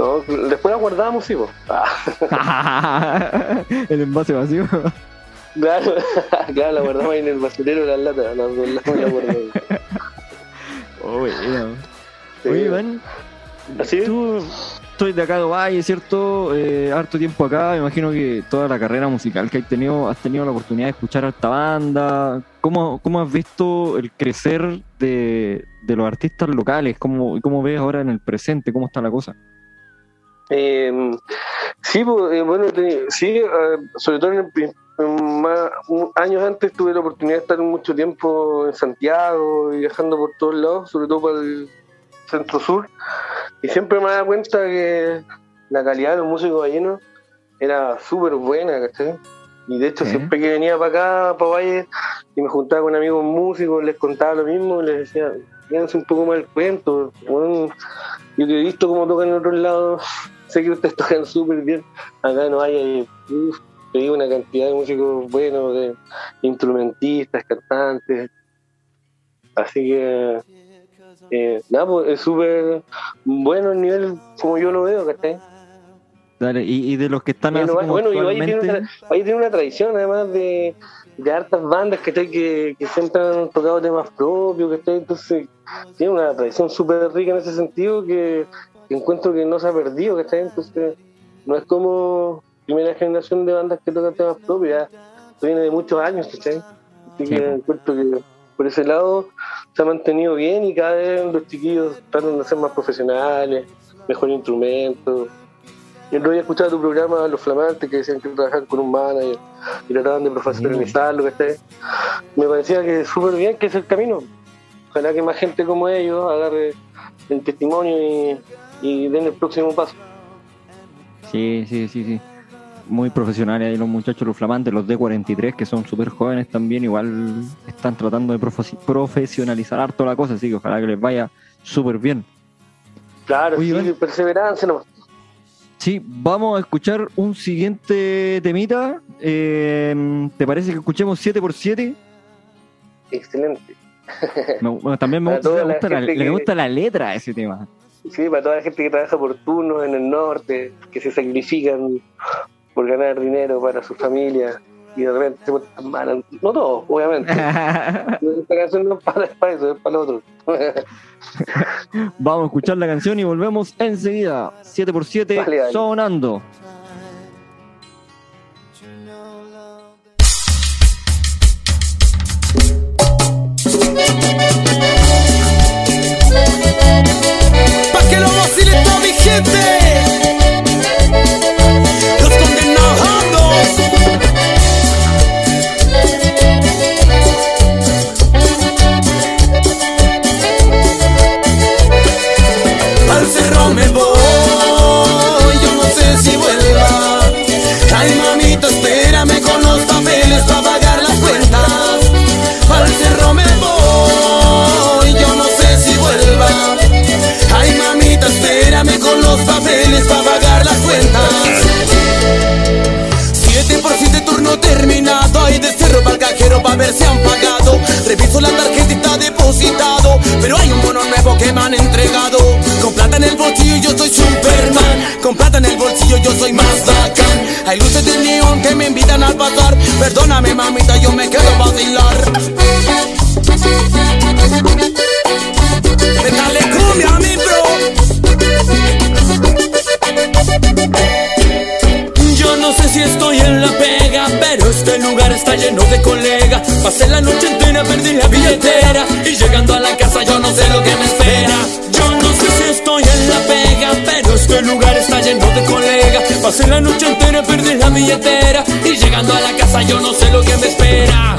No, después la guardamos, sí. Ah. el envase vacío. Claro, claro, la guardamos ahí en el basurero de las latas, la, la, la guardamos. Oh, bueno. Sí. Oye, Iván, ¿Así? tú estoy de acá de Valle, ¿cierto? Eh, harto tiempo acá, me imagino que toda la carrera musical que has tenido, has tenido la oportunidad de escuchar a esta banda. ¿Cómo, cómo has visto el crecer de, de los artistas locales? ¿Cómo, ¿Cómo ves ahora en el presente? ¿Cómo está la cosa? Eh, sí, pues, eh, bueno, te- sí, eh, sobre todo en el más, años antes tuve la oportunidad de estar mucho tiempo en Santiago y viajando por todos lados, sobre todo para el centro sur, y siempre me daba cuenta que la calidad de los músicos ballenos era súper buena, ¿cachai? Y de hecho, Sí. siempre que venía para acá, para Valle, y me juntaba con amigos músicos, les contaba lo mismo, les decía, fíjense un poco más el cuento, bueno, yo que he visto cómo tocan en otros lados, sé que ustedes tocan súper bien. Acá no hay, te digo, una cantidad de músicos buenos, de instrumentistas, cantantes. Así que, eh, nada, pues es súper bueno el nivel como yo lo veo, ¿cachai? Dale, y, y de los que están Bueno, así bueno, y ahí tiene, una, tiene una tradición, además de, de hartas bandas que, que, que siempre han tocado temas propios, que entonces tiene una tradición súper rica en ese sentido que, que encuentro que no se ha perdido, que entonces no es como primera generación de bandas que tocan temas propios, ya viene de muchos años, ¿cachai? Así Sí, que encuentro que por ese lado se ha mantenido bien y cada vez los chiquillos tratan de ser más profesionales, mejor instrumento. El otro día escuchaba tu programa Los Flamantes que decían que trabajaban con un manager y trataban de profesionalizarlo, ¿cachai? Me parecía que súper bien que es el camino. Ojalá que más gente como ellos agarre el testimonio y, y den el próximo paso. Sí, sí, sí, sí. Muy profesionales ahí los muchachos, los flamantes, los D43, que son súper jóvenes también, igual están tratando de profe- profesionalizar harto la cosa, así que ojalá que les vaya súper bien. Claro, Oye, sí, perseverancia nomás. Sí, vamos a escuchar un siguiente temita. Eh, ¿Te parece que escuchemos 7x7? Excelente. Me- bueno, también me gusta, la, le gusta la letra ese tema. Sí, para toda la gente que trabaja por turnos en el norte, que se sacrifican por ganar dinero para su familia y de repente se portan mal. No todos, obviamente. Esta canción no es para, para eso, es para lo otro. Vamos a escuchar la canción y volvemos enseguida. 7x7 Dale, dale. sonando. Invitan al pasar Perdóname mamita yo me quedo a vacilar cumbia a mi bro Yo no sé si estoy en la pega, pero este lugar está lleno de colegas. Pasé la noche entera, perdí la billetera y llegando a la casa yo no sé lo que me espera. Yo no sé si estoy en la pega, pero este lugar está lleno de colegas. Pasé la noche entera, perdí la billetera y llegando a la casa yo no sé lo que me espera.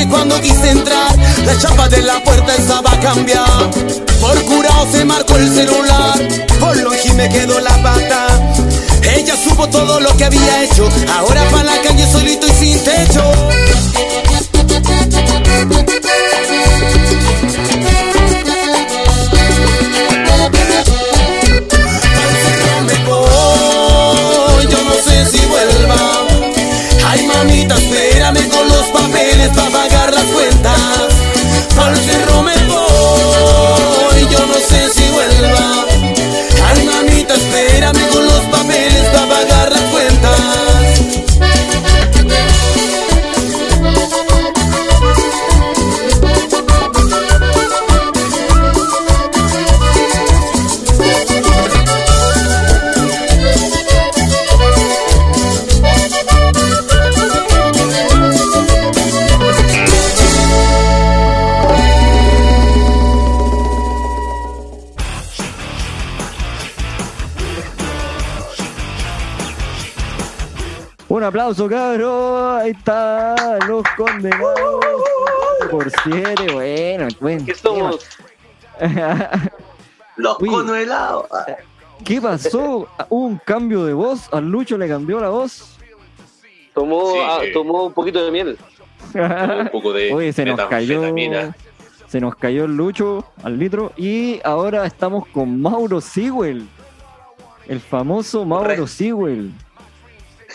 Que cuando quise entrar, la chapa de la puerta estaba cambiada. Por curado se marcó el celular, por longe me quedó la pata. Ella supo todo lo que había hecho, ahora pa' la calle solito y sin techo. Mamita, espérame con los papeles para aplauso, cabrón. Ahí está, los condenados. Por 7, bueno, bueno. ¿Qué somos? Los Uy. helados. ¿Qué pasó? ¿Hubo un cambio de voz? ¿Al Lucho le cambió la voz? Tomó, Sí, ah, eh. tomó un poquito de miel. Un poco de Oye, se nos cayó. Se nos cayó el Lucho al litro. Y ahora estamos con Mauro Sewell. El famoso Mauro. Sewell.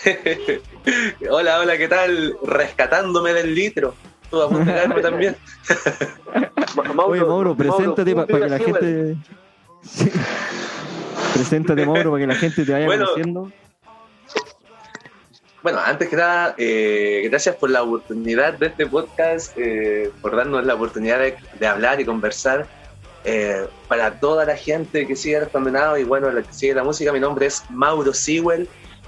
hola, hola, ¿qué tal? Rescatándome del litro. Tú a punto también. Mauro, Oye, Mauro, preséntate para que la gente. Sí. Preséntate, Mauro, para que la gente te vaya Bueno. conociendo. Bueno, antes que nada, eh, gracias por la oportunidad de este podcast, eh, por darnos la oportunidad de, de hablar y conversar. Eh, para toda la gente que sigue a los condenados y bueno, la que sigue la música, mi nombre es Mauro Sewell.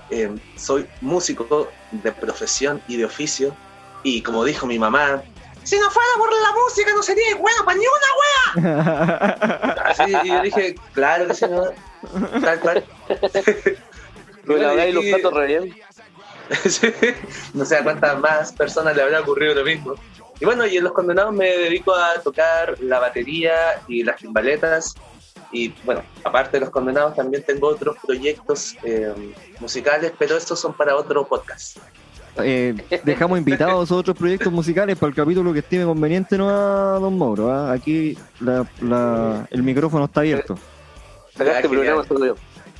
Eh, soy músico de profesión y de oficio. Y como dijo mi mamá, si no fuera por la música no sería bueno para ni una. Así, y yo dije, claro que sí, no. Tal cual. Lo laváis los Y- platos re bien. No sé a cuántas más personas le habrá ocurrido lo mismo. Y bueno, y en Los Condenados me dedico a tocar la batería y las timbaletas. Y bueno, aparte de Los Condenados, también tengo otros proyectos eh, musicales, pero estos son para otro podcast. Eh, dejamos invitados a otros proyectos musicales para el capítulo que estime conveniente, no a Don Mauro. ¿ah? Aquí la- la- el micrófono está abierto. Este programa.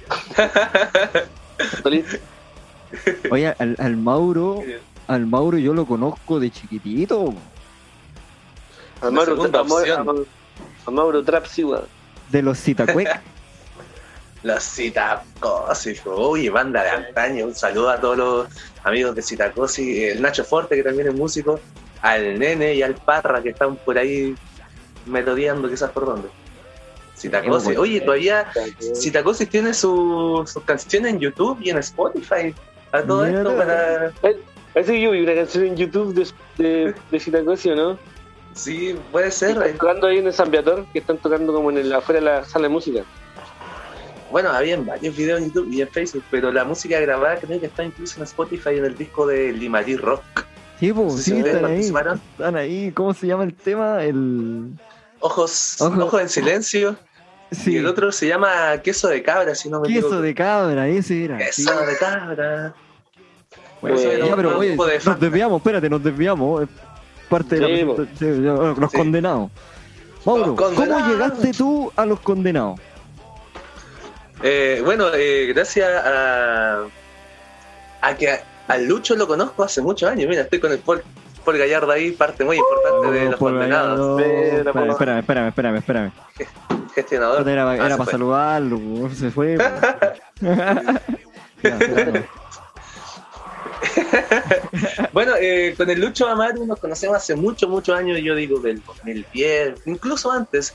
Oye, al, al Mauro, al Mauro yo lo conozco de chiquitito, A Mauro, segunda a Mauro- opción. a Mauro- Trap, sí, weón. De los Citacuec. Los Citacosi, uy, banda de antaño. Un saludo a todos los amigos de Citacosi, el Nacho Forte, que también es músico, al Nene y al Parra, que están por ahí melodiando, quizás por dónde. Citacosi, Qué oye, todavía Citacosis tiene su- sus canciones en YouTube y en Spotify. A todo Mira. esto para. Parece que yo vi una canción en YouTube de, de, de Citacosi, ¿o no? Sí, puede Y ser. Están tocando ahí en el San Beator, que están tocando como en el, afuera de la sala de música. Bueno, había varios videos en YouTube y en Facebook, pero la música grabada creo que está incluso en Spotify en el disco de Limarí Rock. Sí, ustedes están ahí. participaron. Están ahí. ¿Cómo se llama el tema? El. Ojos, Ojo. ojos en silencio. Y Sí, el otro se llama Queso de Cabra, si no me queso equivoco. de cabra, ese era. sí. Queso de Cabra. Bueno, ya, pero oye, nos desviamos, espérate, nos desviamos. Parte de Sí, la presentación. Los Sí. condenados. Mauro, Los ¿cómo llegaste tú a los condenados? Eh, bueno, eh, gracias a, a que a- al Lucho lo conozco hace muchos años. Mira, estoy con el Paul, Paul Gallardo ahí, parte muy importante de los Oh, por condenados. Espérame, espérame, espérame, espérame, espérame. Gestionador. Era, Ah, era para fue. saludarlo, se fue. Ya. Bueno, eh, con el Lucho Amaru nos conocemos hace muchos, muchos años, yo digo del 2010, incluso antes.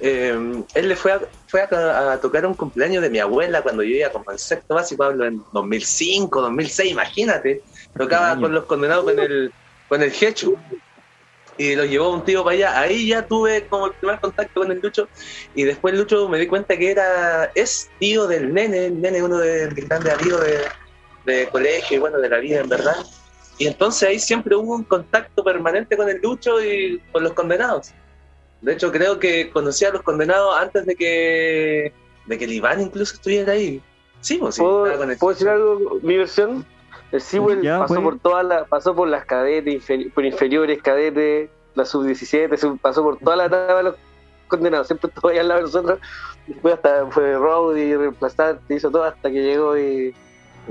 Eh, él le fue, a, fue a, a tocar un cumpleaños de mi abuela cuando yo iba como en sexto básico, hablo en 2005, 2006, imagínate. Tocaba con los condenados con el, con el Hechu. Y lo llevó un tío para allá. Ahí ya tuve como el primer contacto con el Lucho. Y después Lucho me di cuenta que era es tío del nene. El nene es uno de mis grandes amigos de, de colegio y bueno, de la vida en verdad. Y entonces ahí siempre hubo un contacto permanente con el Lucho y con los condenados. De hecho, creo que conocí a los condenados antes de que, de que el Iván incluso estuviera ahí. Sí, pues sí. ¿Puedo, con el- puedo decir algo? Mi versión. El Sewell Ya, pasó pues. por todas las, pasó por las cadetes, inferi- por inferiores, cadetes, la sub-17, sub- pasó por toda la etapa de los condenados, siempre estuvo ahí al lado de nosotros. Después hasta fue Rowdy, reemplazante, hizo todo hasta que llegó y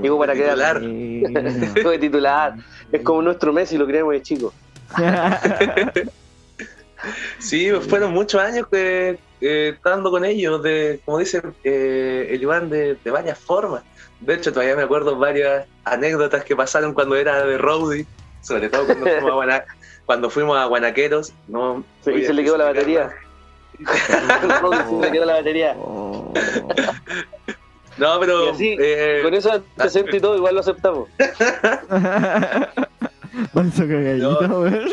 llegó para. Bueno. Fue de titular. Es como nuestro Messi, lo creemos de chico. Sí, pues, fueron muchos años que eh, estando con ellos, de, como dice eh, el Iván, de, de varias formas. De hecho, todavía me acuerdo varias anécdotas que pasaron cuando era de Rowdy, sobre todo cuando fuimos a, Guana- cuando fuimos a Guanaqueros. No, Sí, voy y se le quedó la batería. Se le quedó la batería. No, pero así, eh, Con eso antecedente y todo, igual lo aceptamos. Manso cagadito, No. weón.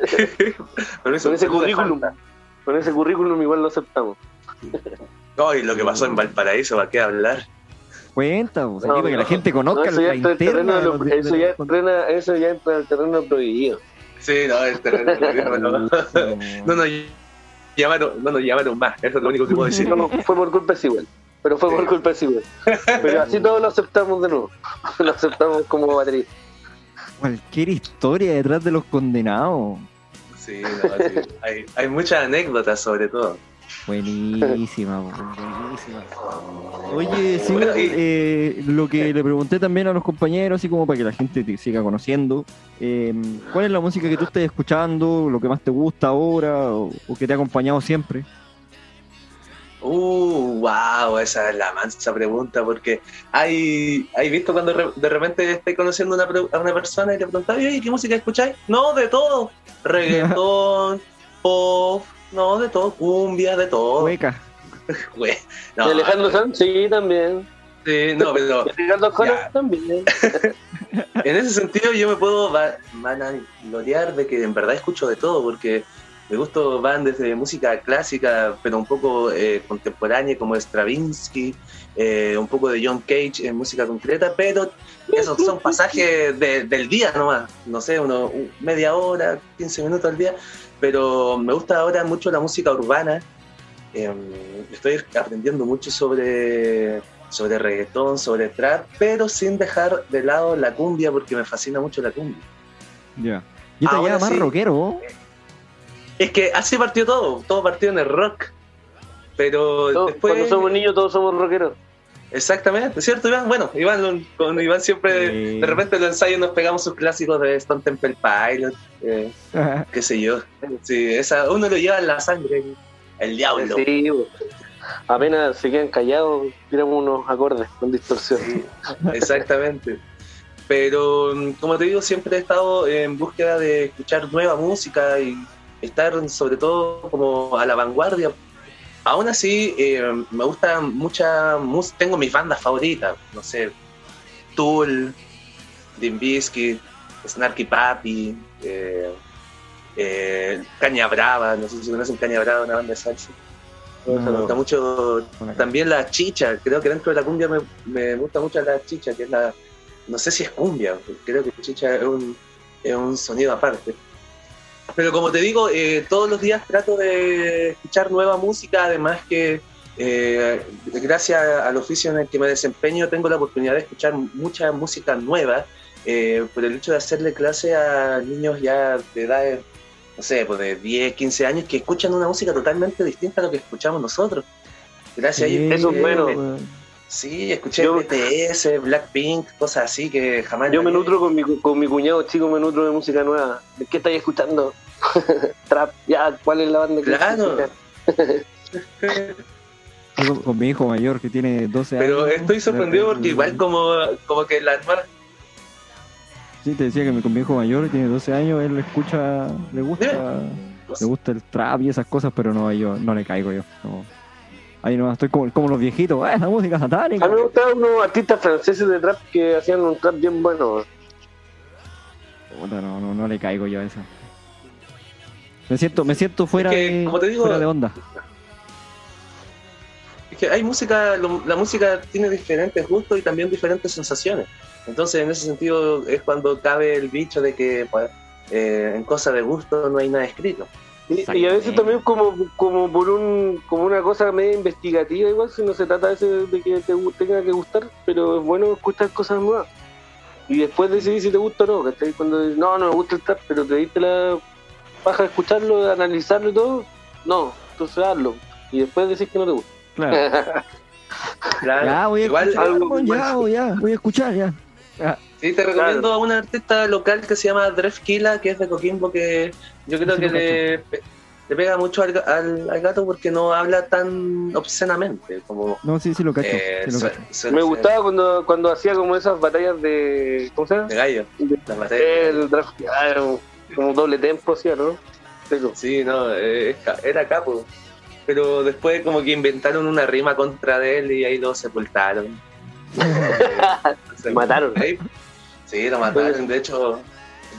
con eso Con ese no currículum. Con ese currículum igual lo aceptamos. No, y lo que pasó en Valparaíso, ¿para qué hablar? Cuenta, pues, No, aquí para que la no. gente No, conozca eso, ya la entra en el terreno interna. de lo- eso, ya entra, eso ya entra en el terreno prohibido. Sí, no, el terreno no, no, no nos llamaron, no nos llamaron más, eso es lo único que puedo decir. No, no, fue por culpa de Sewell. Pero fue por culpa de Ciber. Pero así todos lo aceptamos de nuevo. Lo aceptamos como batería. Cualquier historia detrás de los condenados. Sí, no, sí. Hay, hay muchas anécdotas sobre todo. Buenísima, buenísima. Oye, sí, Bueno, y- eh, lo que le pregunté también a los compañeros, así como para que la gente te siga conociendo, eh, ¿cuál es la música que tú estés escuchando, lo que más te gusta ahora o, o que te ha acompañado siempre? Uh, wow, esa es la mansa pregunta, porque hay, hay visto cuando re- de repente estoy conociendo una pre- a una persona y le preguntas, oye, ¿qué música escucháis? No, de todo. Reggaetón, pop, no, de todo, cumbia, de todo. Y no, Alejandro Sanz, sí, también. sí, no, pero Y Ricardo Ya. también. en ese sentido yo me puedo va- vanagloriar de que en verdad escucho de todo, porque me gustos van desde música clásica, pero un poco eh, contemporánea, como Stravinsky, eh, un poco de John Cage en música concreta, pero esos son pasajes de- del día nomás, no sé, uno, un- media hora, 15 minutos al día, pero me gusta ahora mucho la música urbana. eh, estoy aprendiendo mucho sobre, sobre reggaetón, sobre trap, pero sin dejar de lado la cumbia, porque me fascina mucho la cumbia. Ya. Yo te Ahora llamo más sí. rockero. Es que así partió todo, todo partió en el rock. Pero después. Cuando somos niños, todos somos rockeros. Exactamente, ¿cierto, Iván? Bueno, Iván, con Iván siempre, Sí. de repente en los ensayos nos pegamos sus clásicos de Stone Temple Pilot, eh, qué sé yo. Sí, esa, uno lo lleva en la sangre, el diablo. Sí, apenas se quedan callados, tiramos unos acordes con distorsión. Sí, exactamente. Pero, mm, como te digo, siempre he estado en búsqueda de escuchar nueva música y estar sobre todo como a la vanguardia. Aún así, eh, me gusta mucha música, tengo mis bandas favoritas, no sé, Tool, Limp Bizkit, Snarky Papi, eh, eh, Caña Brava, no sé si conocen Caña Brava, una banda de salsa. Me gusta mucho también la chicha, creo que dentro de la cumbia me, me gusta mucho la chicha, que es la, no sé si es cumbia, creo que chicha es un, es un sonido aparte. Pero como te digo, eh, todos los días trato de escuchar nueva música, además que eh, gracias al oficio en el que me desempeño tengo la oportunidad de escuchar mucha música nueva, eh, por el hecho de hacerle clase a niños ya de edad, no sé, pues de 10, 15 años, que escuchan una música totalmente distinta a lo que escuchamos nosotros. Gracias a ellos. Eso es bueno. Sí, escuché Yo- BTS, Blackpink, cosas así que jamás. Yo me nutro con mi, con mi cuñado chico, me nutro de música nueva. ¿De qué estáis escuchando? Trap. Ya, ¿cuál es la banda que Claro. Con, con mi hijo mayor que tiene 12 años. Pero estoy sorprendido porque igual como, como que las nuevas. Sí, te decía que mi- con mi hijo mayor tiene 12 años, él escucha, le gusta, le gusta el trap y esas cosas, pero no, yo no le caigo yo. no. Ahí no, estoy como, como los viejitos, ¡ah, esa música satánica! A mí me gustaban unos artistas franceses de trap que hacían un trap bien bueno. Puta, no, no, no le caigo yo a eso. Me siento, me siento fuera, Es que, de, como te digo- fuera de onda. Es que hay música, lo- la música tiene diferentes gustos y también diferentes sensaciones. Entonces, en ese sentido, es cuando cabe el bicho de que pues, eh, en cosas de gusto no hay nada escrito. Y, y a veces también como, como por un como una cosa media investigativa igual, si no se trata a veces de que te tenga que gustar, pero es bueno escuchar cosas nuevas. Y después decidir si te gusta o no, ¿cachai? Cuando dices, no, no me gusta el trap, pero te diste la paja de escucharlo, de analizarlo y todo, no, entonces hazlo. Y después decís que no te gusta. Claro. Claro. Ya, voy a Igual, escuchar, algo ya, ya, voy a escuchar, ya. Sí, te recomiendo a una artista local que se llama Drefkila, que es de Coquimbo, que yo creo Sí, que le, le pega mucho al, al- al gato porque no habla tan obscenamente como No, sí, sí lo cacho, eh, sí lo suele- cacho. suele Me ser gustaba cuando, cuando hacía como esas batallas de. ¿Cómo se llama? de gallo. Las batallas. El era un- como doble tempo, ¿sí, no? Sí, no, eh, era capo. Pero después como que inventaron una rima contra de él y ahí lo sepultaron. Se- Mataron. ahí- sí, lo mataron. De hecho,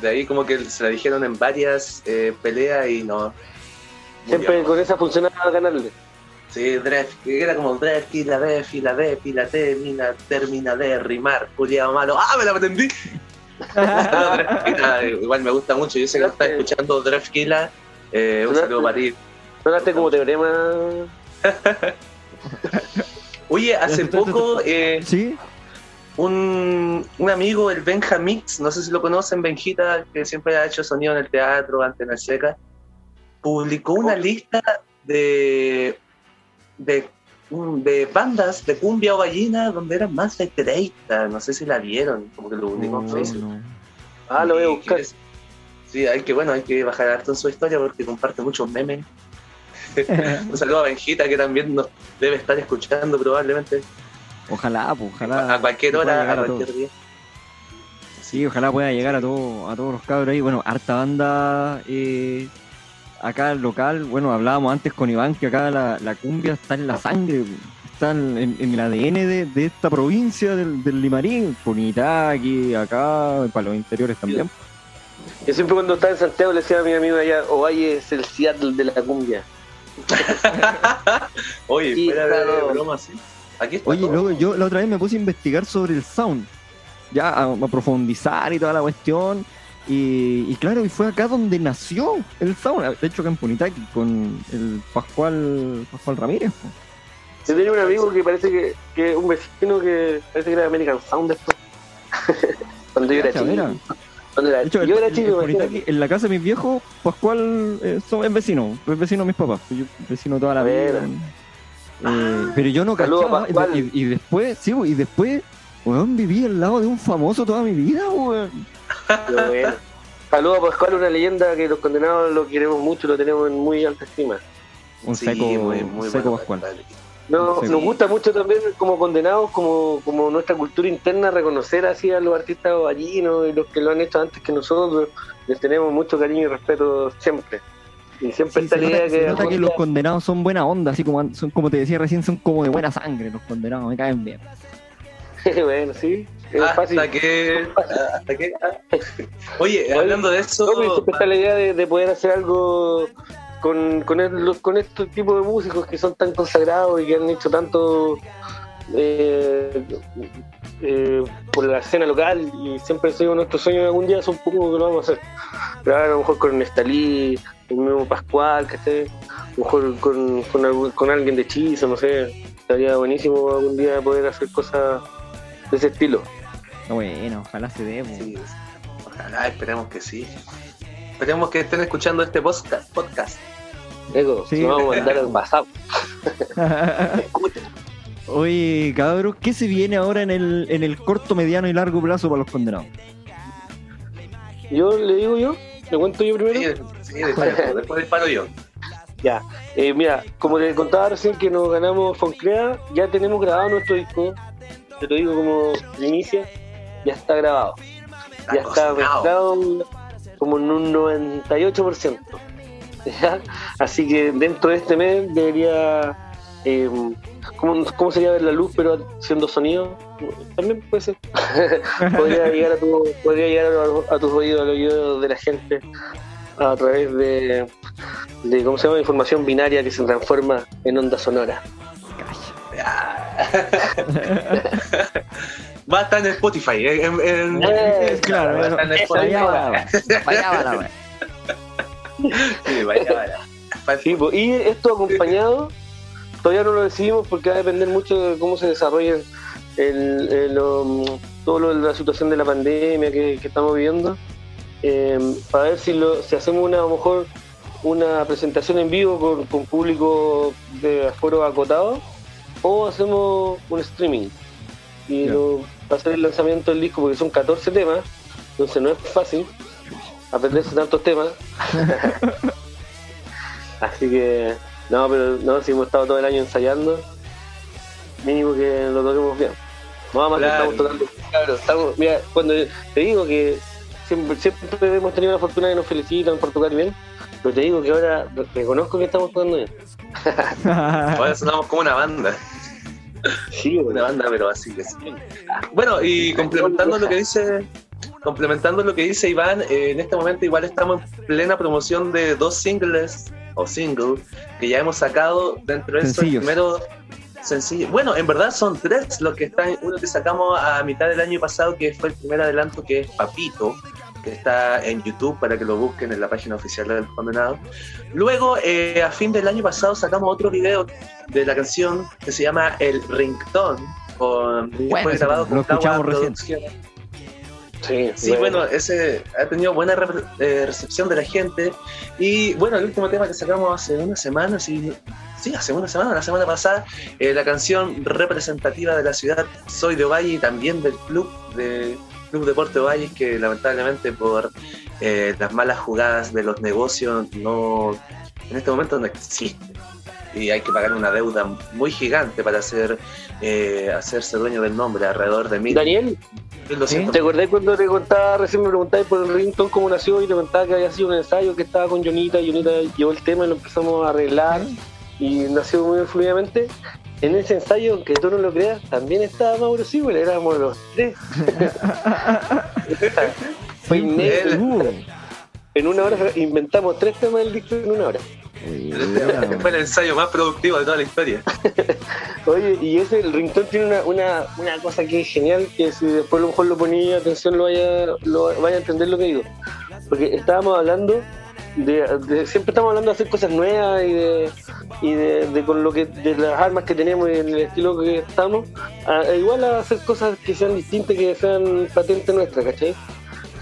de ahí como que se la dijeron en varias eh, peleas y no. Siempre con esa funcionaba ganarle. Sí, Dref, era como Dref, la D, la D, la T, mina, termina de rimar, Julián malo. ¡Ah, me la aprendí! No, igual me gusta mucho. Yo sé que estás escuchando Drefkila. Eh, un saludo para ti. Sonaste como teorema. Oye, hace poco eh, ¿Sí? un, un amigo, el Benjamix, no sé si lo conocen, Benjita, que siempre ha hecho sonido en el teatro, antes en el SECA, publicó una lista de, de, de bandas de cumbia o ballena donde eran más de 30. No sé si la vieron, como que lo publicó en No. Ah, lo voy a buscar. Sí, hay que, bueno, hay que bajar harto en su historia porque comparte muchos memes. Un saludo a Benjita que también nos debe estar escuchando probablemente Ojalá, pues, ojalá. a cualquier hora, a a cualquier día. Sí, ojalá pueda llegar a, todo, a todos los cabros ahí. Bueno, harta banda eh, acá local. Bueno, hablábamos antes con Iván que acá la, la cumbia está en la sangre, está en, en- en el ADN de, de esta provincia del, del Limarín, Punitaqui, acá, para los interiores también. Yo siempre cuando estaba en Santiago le decía a mi amigo allá, Ovalle es el Seattle de la cumbia. Oye, Sí, fuera de claro. broma, sí. Aquí está Oye, luego yo la otra vez me puse a investigar sobre el sound, ya a, a profundizar y toda la cuestión. Y, y claro, y fue acá donde nació el sound. De hecho, acá en Punitaqui, con el Pascual, Pascual Ramírez. po. Yo tenía un amigo que parece que, que un vecino que parece que era American Sound después. cuando yo era chico. Cuando era, De hecho, yo era en- chico, en, en la casa de mis viejos, Pascual eh, son- es vecino, es vecino de mis papás. Yo vecino toda la vida. Eh, pero yo no cachaba. Y, y después, sí, y después, weón, viví al lado de un famoso toda mi vida, weón. Pero bueno. Saludos a Pascual, una leyenda que los condenados lo queremos mucho, lo tenemos en muy alta estima. Un Sí, seco, muy- un muy seco bueno, Pascual. Pascual. No, Sí. nos gusta mucho también como condenados, como, como nuestra cultura interna, reconocer así a los artistas vallinos y los que lo han hecho antes que nosotros. Les tenemos mucho cariño y respeto siempre. Y siempre Sí, esta se idea nota, se que... nota que los condenados son buena onda, así como son como te decía recién, son como de buena sangre los condenados, me caen bien. bueno, sí, es fácil. Hasta que. Hasta que. Oye, hablando de eso. No, siempre está la idea de, de poder hacer algo con, con, el- con estos tipos de músicos que son tan consagrados y que han hecho tanto eh, eh, por la escena local y siempre sido nuestro sueño de algún día, son pocos que lo vamos a hacer. Grabar a lo mejor con Nestalí, el mismo Pascual, que esté, a lo mejor con, con, con alguien de hechizo, no sé. Estaría buenísimo algún día poder hacer cosas de ese estilo. No, bueno, ojalá se dé. Sí, ojalá, esperemos que sí. Esperemos que estén escuchando este podcast. podcast. Ego, Sí. si no vamos a mandar al WhatsApp. Oye, cabros, ¿qué se viene ahora en el, en el corto, mediano y largo plazo para los condenados? Yo le digo yo, le cuento yo primero. Sí, sí, después, después disparo yo. Ya, eh, mira, como les contaba recién que nos ganamos Foncrea, ya tenemos grabado nuestro disco. Te lo digo como primicia, ya está grabado. Ya está mezclado como en un 98%. ¿ya? Así que dentro de este mes debería. eh, ¿cómo, cómo sería ver la luz pero haciendo sonido? También puede ser. podría llegar, a, tu, podría llegar a, a tus oídos, al oído de la gente a través de, de ¿cómo se llama? información binaria que se transforma en onda sonora. Va a estar en Spotify. En, en- Eh, claro, va a estar en Spotify. Vaya, vaya, vaya, vaya, vaya. Sí, vaya, vaya. Sí, pues, y esto acompañado, todavía no lo decidimos porque va a depender mucho de cómo se desarrolla el, el, um, todo lo de la situación de la pandemia que, que estamos viviendo. Eh, para ver si, lo, si hacemos una, a lo mejor una presentación en vivo con, con público de aforo acotado o hacemos un streaming. Y Ya. lo, va a ser el lanzamiento del disco porque son 14 temas, entonces no es fácil aprenderse tantos temas. Así que, no, pero no, si hemos estado todo el año ensayando, mínimo que lo toquemos bien. No, más que Claro. estamos tocando, claro, estamos, mira, cuando te digo que siempre, siempre hemos tenido la fortuna que nos felicitan por tocar bien, pero te digo que ahora re- reconozco que estamos tocando bien. Ahora sonamos como una banda. Sí, Una banda, pero así que sí. Bueno, y complementando lo que dice. Complementando lo que dice Iván, eh, en este momento igual estamos en plena promoción de dos singles o single que ya hemos sacado dentro de esos Sencillos. primeros sencillos. Bueno, en verdad son tres los que están, uno que sacamos a mitad del año pasado, que fue el primer adelanto, que es Papito, que está en YouTube para que lo busquen en la página oficial del condenado. Luego, eh, a fin del año pasado, sacamos otro video de la canción que se llama El Ringtone, con, que Bueno, fue grabado con escuchamos recién. Sí, Sí, bueno, ese ha tenido buena rep- eh, recepción de la gente. Y bueno, el último tema que sacamos hace una semana, sí, sí hace una semana, la semana pasada, eh, la canción representativa de la ciudad Soy de Ovalle y también del club de Club Deporte Ovalle, que lamentablemente por eh, las malas jugadas de los negocios no en este momento no existe. Y hay que pagar una deuda muy gigante para hacer, eh, hacerse dueño del nombre, alrededor de mil, Daniel, 1200 ¿te acordás cuando te contaba, recién me preguntabas por el ringtone cómo nació y te contaba que había sido un ensayo que estaba con Jonita y Jonita llevó el tema y lo empezamos a arreglar y nació muy fluidamente? En ese ensayo, aunque tú no lo creas, también estaba Mauro Sewell, éramos los tres. Fue inédito. Uh, En una hora inventamos tres temas del disco en una hora. Fue el ensayo más productivo de toda la historia. Oye, y ese, el ringtone tiene una, una, una cosa que es genial, que si después a lo mejor lo ponía atención lo vaya, lo vaya a entender lo que digo. Porque estábamos hablando siempre estamos hablando de hacer cosas nuevas y de, y de, con lo que, de las armas que tenemos y el estilo que estamos, igual a hacer cosas que sean distintas, que sean patentes nuestras, ¿cachai?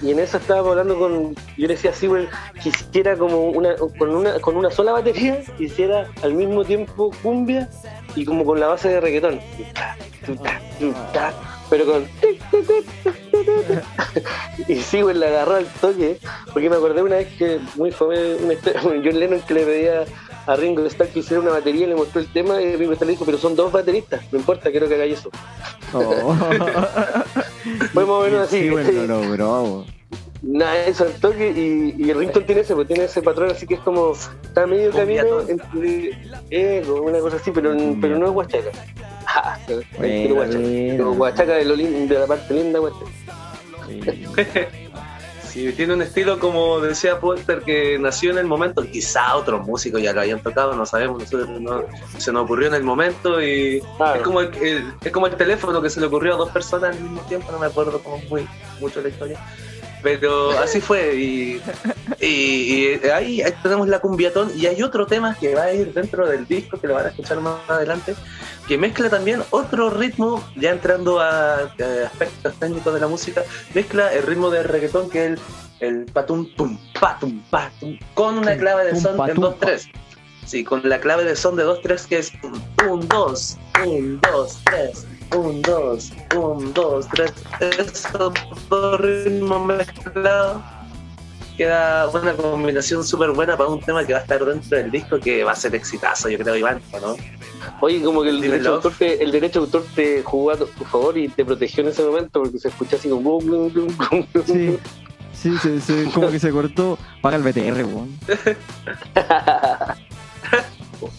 Y en eso estábamos hablando con, yo le decía así, bueno, quisiera como una, con una, con una sola batería, hiciera al mismo tiempo cumbia y como con la base de reggaetón. Pero con... Y sí, güey, la agarró al toque, porque me acordé una vez que, muy fue una historia, John Lennon que le pedía a Ringo Starr que hiciera una batería, le mostró el tema y Ringo Starr le dijo, pero son dos bateristas, no importa, quiero que hagáis eso. Oh. Fue más o menos así. Sí, bueno, lo logró. Nada, eso al toque y, y el ringtone tiene ese, pues tiene ese patrón así que es como está medio camino entre como una cosa así, pero, pero no es guachaca. Ja, pero Bueno, guachaca. bueno. Pero guachaca de, lo de la parte linda, guachaca. Sí, tiene un estilo, como decía Porter, que nació en el momento. Quizá otros músicos ya lo hayan tocado, no sabemos. nosotros no- se nos ocurrió en el momento y Claro. es, como el, el- es como el teléfono que se le ocurrió a dos personas al mismo tiempo. No me acuerdo como muy mucho la historia. Pero así fue. Y, y- y ahí, ahí tenemos la cumbiatón. Y hay otro tema que va a ir dentro del disco, que lo van a escuchar más adelante, que mezcla también otro ritmo, ya entrando a, a aspectos técnicos de la música, mezcla el ritmo del reggaetón que es el, el patum pum patum patum con una Tum, clave de tum, son en tum, 2-3. Sí, con la clave de son de 2-3 que es 1, 2, 1, 2, 3, 1, 2, 1, 2, 3. Esos dos ritmos mezclados queda una combinación súper buena para un tema que va a estar dentro del disco que va a ser exitazo, yo creo, Iván, ¿o ¿no? Oye, como que el Dímelo. derecho, de autor te, el derecho de autor te jugó a tu favor y te protegió en ese momento porque se escucha así como. sí, sí, como que se cortó. Paga el BTR, weón.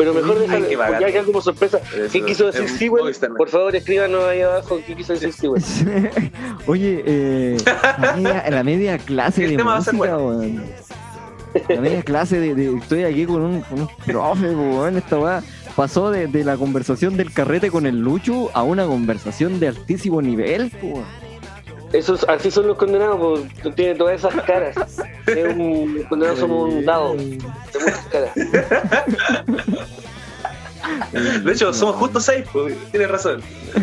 Pero mejor déjalo, que algo como sorpresa. ¿Qué quiso decir Sewell? Movistar. Por favor, escríbanos ahí abajo qué quiso decir Sewell. Oye, eh, la, media, la media clase de música, weón. La media clase de, de- Estoy aquí con un, con un profe, weón. Esta weá pasó de, de la conversación del carrete con el Lucho a una conversación de altísimo nivel, weón. Esos, así son los condenados, pues, tiene todas esas caras. Es un, los condenados somos un dado de muchas caras. De hecho, somos justo seis, pues, tienes razón. Sí.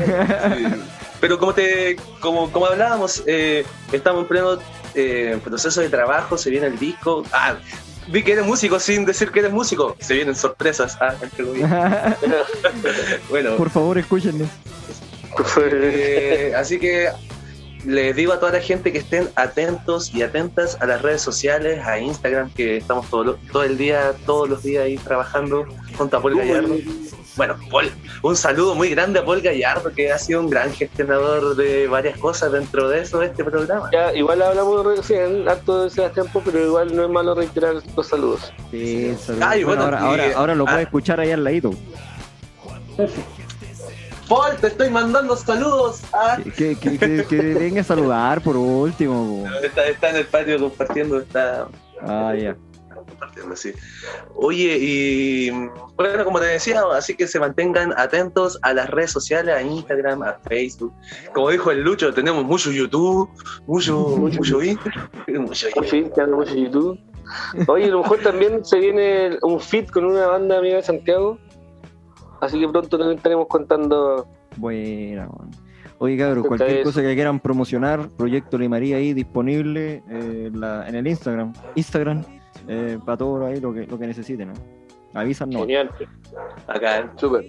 Pero como te como, como hablábamos, eh, estamos en pleno eh, proceso de trabajo, se viene el disco. Ah, vi que eres músico sin decir que eres músico. Se vienen sorpresas. Ah, bueno, Por favor, escúchenme. eh, así que les digo a toda la gente que estén atentos y atentas a las redes sociales, a Instagram, que estamos todo, lo- todo el día, todos los días ahí trabajando junto a Paul Gallardo. Bueno, Paul, un saludo muy grande a Paul Gallardo, que ha sido un gran gestionador de varias cosas dentro de eso, de este programa. Ya, igual hablamos recién, harto de Sebastián Po, pero igual no es malo reiterar los saludos. Sí, saludos. Ay, Bueno, bueno, ahora, y- ahora, ahora lo ah. puede escuchar ahí al ladito. Paul, te estoy mandando saludos. Ah. Que, que, que, que venga a saludar por último. Está, está en el patio compartiendo esta... Ah, ya. compartiendo, sí. Oye, y bueno, como te decía, así que se mantengan atentos a las redes sociales, a Instagram, a Facebook. Como dijo el Lucho, tenemos mucho YouTube, mucho, mucho Instagram, mucho YouTube. mucho YouTube. Oye, a lo mejor también se viene un fit con una banda amiga de Santiago. Así que pronto también estaremos contando. Buena, Oye, cabrón, cualquier cosa que quieran promocionar, Proyecto Limaría ahí disponible eh, en el Instagram. Instagram, eh, para todo ahí lo que, lo que necesiten. ¿no? Avisan, no. Genial. Acá, súper.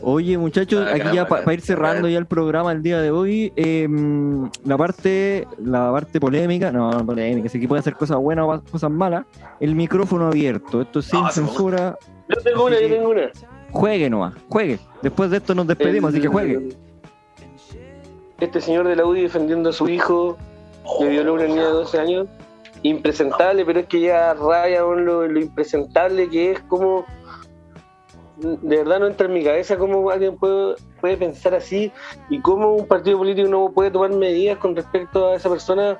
Oye, muchachos, aquí ya para ir cerrando ya el programa el día de hoy, em, la parte la parte polémica, no, polémica, si aquí puede hacer cosas buenas o cosas malas, el micrófono abierto, esto es sin censura. Yo tengo una, yo tengo una. Juegue nomás, juegue. Después de esto nos despedimos, así que juegue este señor de la UDI defendiendo a su hijo que violó a una niña de 12 años, impresentable, pero es que ya raya lo, lo impresentable que es como de verdad no entra en mi cabeza cómo alguien puede, puede pensar así y cómo un partido político no puede tomar medidas con respecto a esa persona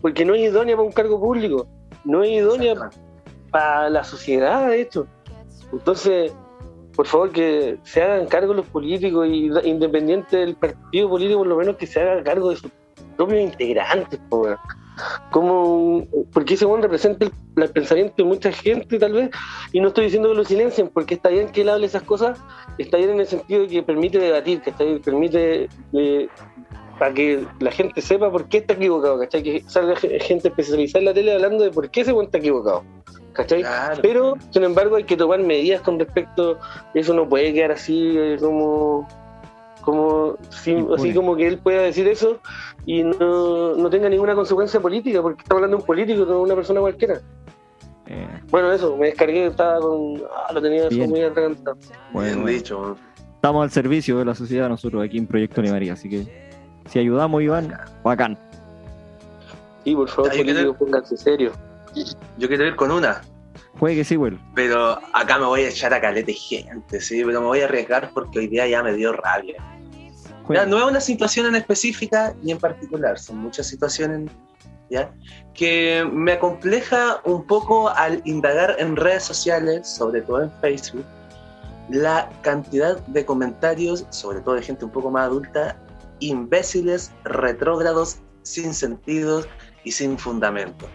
porque no es idónea para un cargo público, no es idónea para la sociedad, de hecho. Entonces, por favor que se hagan cargo los políticos y independiente del partido político, por lo menos que se haga cargo de sus propios integrantes, como porque ese buen representa el, pensamiento de mucha gente tal vez y no estoy diciendo que lo silencien porque está bien que él hable esas cosas está bien en el sentido de que permite debatir que está bien, permite eh, para que la gente sepa por qué está equivocado ¿cachai? que salga gente especializada en la tele hablando de por qué ese buen está equivocado ¿cachai? Pero, sin embargo, hay que tomar medidas con respecto, eso no puede quedar así eh, como, como así como que él pueda decir eso y no, no, tenga ninguna consecuencia política, porque está hablando de un político, no de una persona cualquiera. Eh. Bueno, eso, me descargué, estaba con. Ah, lo tenía eso muy atragantado. Bien dicho. Estamos al servicio de la sociedad nosotros aquí en Proyecto María, así que si ayudamos, Iván, bacán. Y por favor, políticos, pónganse serio. Yo quiero ir con una. Juegue sí, güey. Pero acá me voy a echar a calete gente, sí, pero me voy a arriesgar porque hoy día ya me dio rabia. no es una situación en específica ni en particular, son muchas situaciones ¿ya? que me acompleja un poco al indagar en redes sociales, sobre todo en Facebook, la cantidad de comentarios, sobre todo de gente un poco más adulta, imbéciles, retrógrados, sin sentido y sin fundamento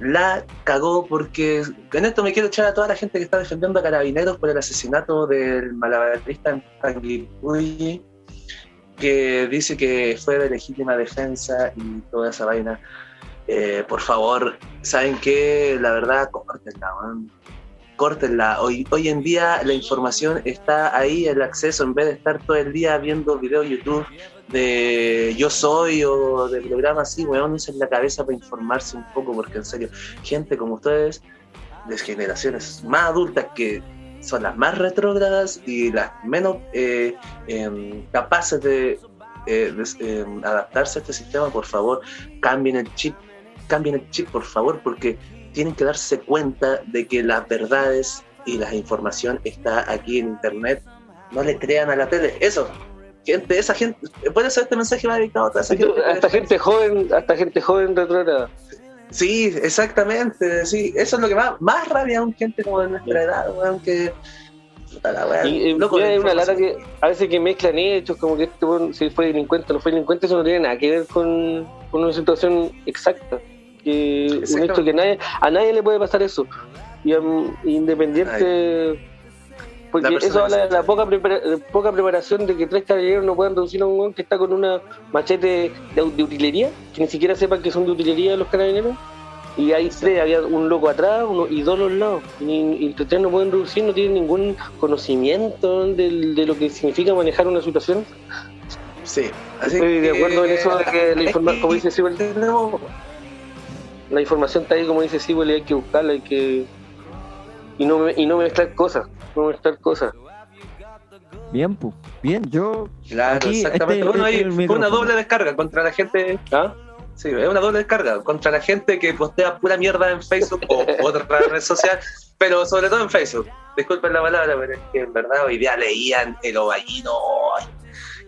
la cagó porque en esto me quiero echar a toda la gente que está defendiendo a carabineros por el asesinato del malabarista en que dice que fue de legítima defensa y toda esa vaina. Eh, por favor, ¿saben qué? La verdad, córtenla, man. Córtenla. Hoy, hoy en día la información está ahí, el acceso, en vez de estar todo el día viendo videos YouTube de Yo Soy o de programas así, weón, usen la cabeza para informarse un poco, porque en serio, gente como ustedes, de generaciones más adultas que son las más retrógradas y las menos eh, em, capaces de, eh, em, adaptarse a este sistema, por favor, cambien el chip, cambien el chip, por favor, porque tienen que darse cuenta de que las verdades y la información está aquí en internet. No le crean a la tele. Eso, gente, esa gente, puede ser este mensaje va dedicado a toda esa gente. Hasta gente joven, hasta gente joven retrógrada. Sí, exactamente, sí, eso es lo que más, más rabia a un gente como de nuestra edad, weón, que la y, loco, hay una lata que a veces que mezclan hechos, como que este si fue delincuente o no fue delincuente, eso no tiene nada que ver con, con una situación exacta. Que un hecho que nadie, a nadie le puede pasar eso. Y um, independiente porque eso habla de la poca, poca preparación de que tres caballeros no puedan reducir a un que está con una machete de, utilería, que ni siquiera sepan que son de utilería los carabineros. Y hay tres, había un loco atrás uno, y dos a los lados. Y, y tres no pueden reducir, no tienen ningún conocimiento de, lo que significa manejar una situación. Sí, Estoy de acuerdo en eso de que la información, como dice Sibel, la información está ahí, como dice Sibel, y hay que buscarla, hay que. Y no, y no mezclar cosas cómo estar cosas. Bien, pues. Bien, yo. Claro, exactamente. bueno, ahí fue una doble descarga contra la gente. ¿Ah? Sí, es una doble descarga contra la gente que postea pura mierda en Facebook o otra red social, pero sobre todo en Facebook. Disculpen la palabra, pero es que en verdad hoy día leían el ovallino.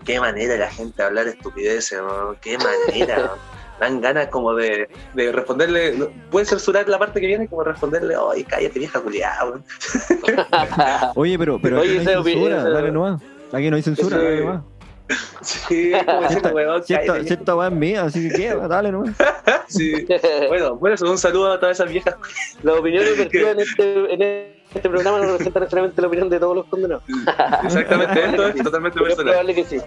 Qué manera la gente hablar estupideces, ¿no? qué manera. dan ganas como de, de responderle, pueden censurar la parte que viene como responderle, ay, cállate vieja culiada, weón". Oye, pero, pero Oye, aquí no hay censura, dale nomás. Aquí no hay censura, dale nomás. Sí, como esta, weón, esta- weá es mía, así que dale nomás. Sí. Bueno, bueno, eso, un saludo a todas esas viejas. Las opiniones vertidas en este, en este programa no representan necesariamente la opinión de todos los condenados. Exactamente, esto es totalmente Pero es personal. probable que sí.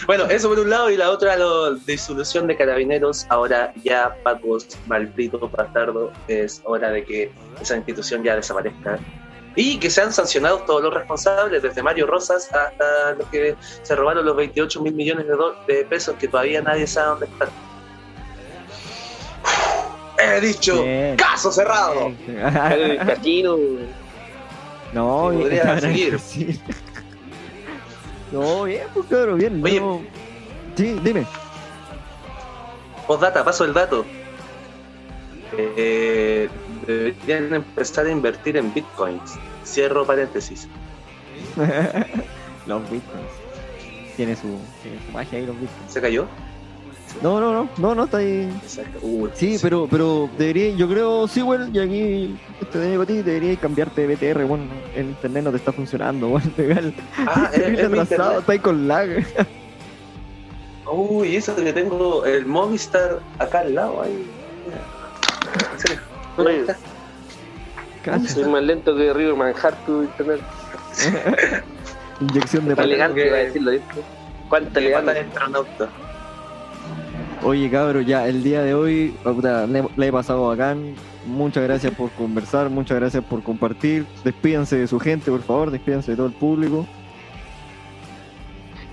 Bueno, eso por un lado, y la otra, la disolución de carabineros. Ahora ya, Pacos, maldito bastardo, es hora de que esa institución ya desaparezca. Y que sean sancionados todos los responsables, desde Mario Rosas hasta los que se robaron los 28 mil millones de, de pesos que todavía nadie sabe dónde están. He dicho, Bien. caso cerrado. El casino. No, Sí, podría seguir. sí. No, bien, pues cabrón, bien. Oye. no. Sí, dime. Postdata, paso el dato. Eh, deberían empezar a invertir en bitcoins. Cierro paréntesis. los bitcoins. Tiene su, tiene su magia ahí los bitcoins. ¿Se cayó? No, no, no, no, no está ahí. Exacto. Uh, Sí, pero, pero debería, yo creo, sí, bueno, y aquí te digo a ti, deberías cambiarte de BTR, bueno, el internet no te está funcionando, bueno, legal. Ah, es, es atrasado, está ahí con lag. Uy, eso que tengo el Movistar acá al lado. Ahí. Oye, soy más lento que River Manjar tu internet. Inyección de pata. elegante iba a decirlo, ¿viste? Cuánta Te Oye, cabrón, ya el día de hoy puta, le, le he pasado bacán. Muchas gracias por conversar, muchas gracias por compartir. Despídanse de su gente, por favor, despídanse de todo el público.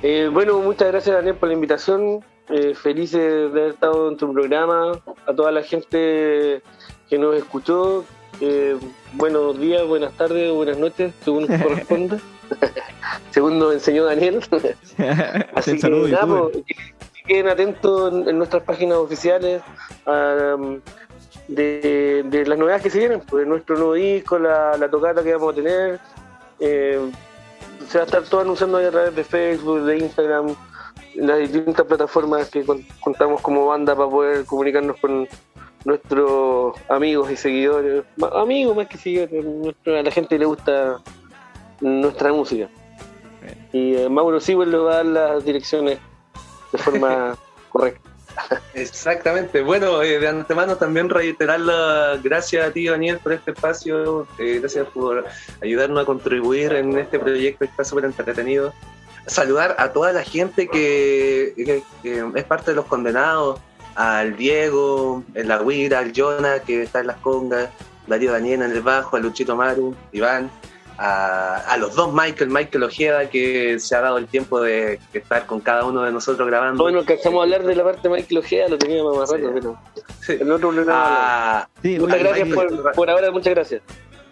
Eh, bueno, muchas gracias Daniel por la invitación. Eh, felices de haber estado en tu programa. A toda la gente que nos escuchó. eh, buenos días, buenas tardes, buenas noches, según corresponda. según nos enseñó Daniel. Así que nada, pues, queden atentos en, en nuestras páginas oficiales de, de las novedades que se vienen, pues nuestro nuevo disco, la, la tocata que vamos a tener. eh, se va a estar todo anunciando ahí a través de Facebook, de Instagram, las distintas plataformas que con- contamos como banda para poder comunicarnos con nuestros amigos y seguidores, amigos más que seguidores, a la gente le gusta nuestra música. Y eh, Mauro Sewell le va a dar las direcciones de forma correcta. Exactamente. Bueno, eh, de antemano también reiterar las gracias a ti, Daniel, por este espacio. Eh, gracias por ayudarnos a contribuir en este proyecto que está súper entretenido. Saludar a toda la gente que, que- que es parte de los condenados, al Diego, el La Guira, al Jonah, que está en las congas, Darío Daniel en el bajo, a Luchito Maru, Iván, a, a los dos Michael, Michael Ojeda, que se ha dado el tiempo de estar con cada uno de nosotros grabando. Bueno, alcanzamos a hablar de la parte de Michael Ojeda, lo teníamos más rato, Sí. pero Sí. el otro programa. Ah, Sí, muchas oye, gracias por, por ahora, muchas gracias.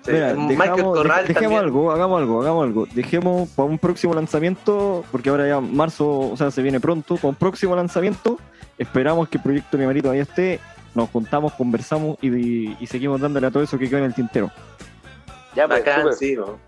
Sí, Mira, Michael dejamos, Corral dej- dejemos algo, hagamos algo, hagamos algo. Dejemos para un próximo lanzamiento, porque ahora ya marzo, o sea, se viene pronto, para un próximo lanzamiento, esperamos que el proyecto de Marito todavía esté, nos juntamos, conversamos y, y seguimos dándole a todo eso que queda en el tintero. Ya, pues, Bacán, sí. ¿no?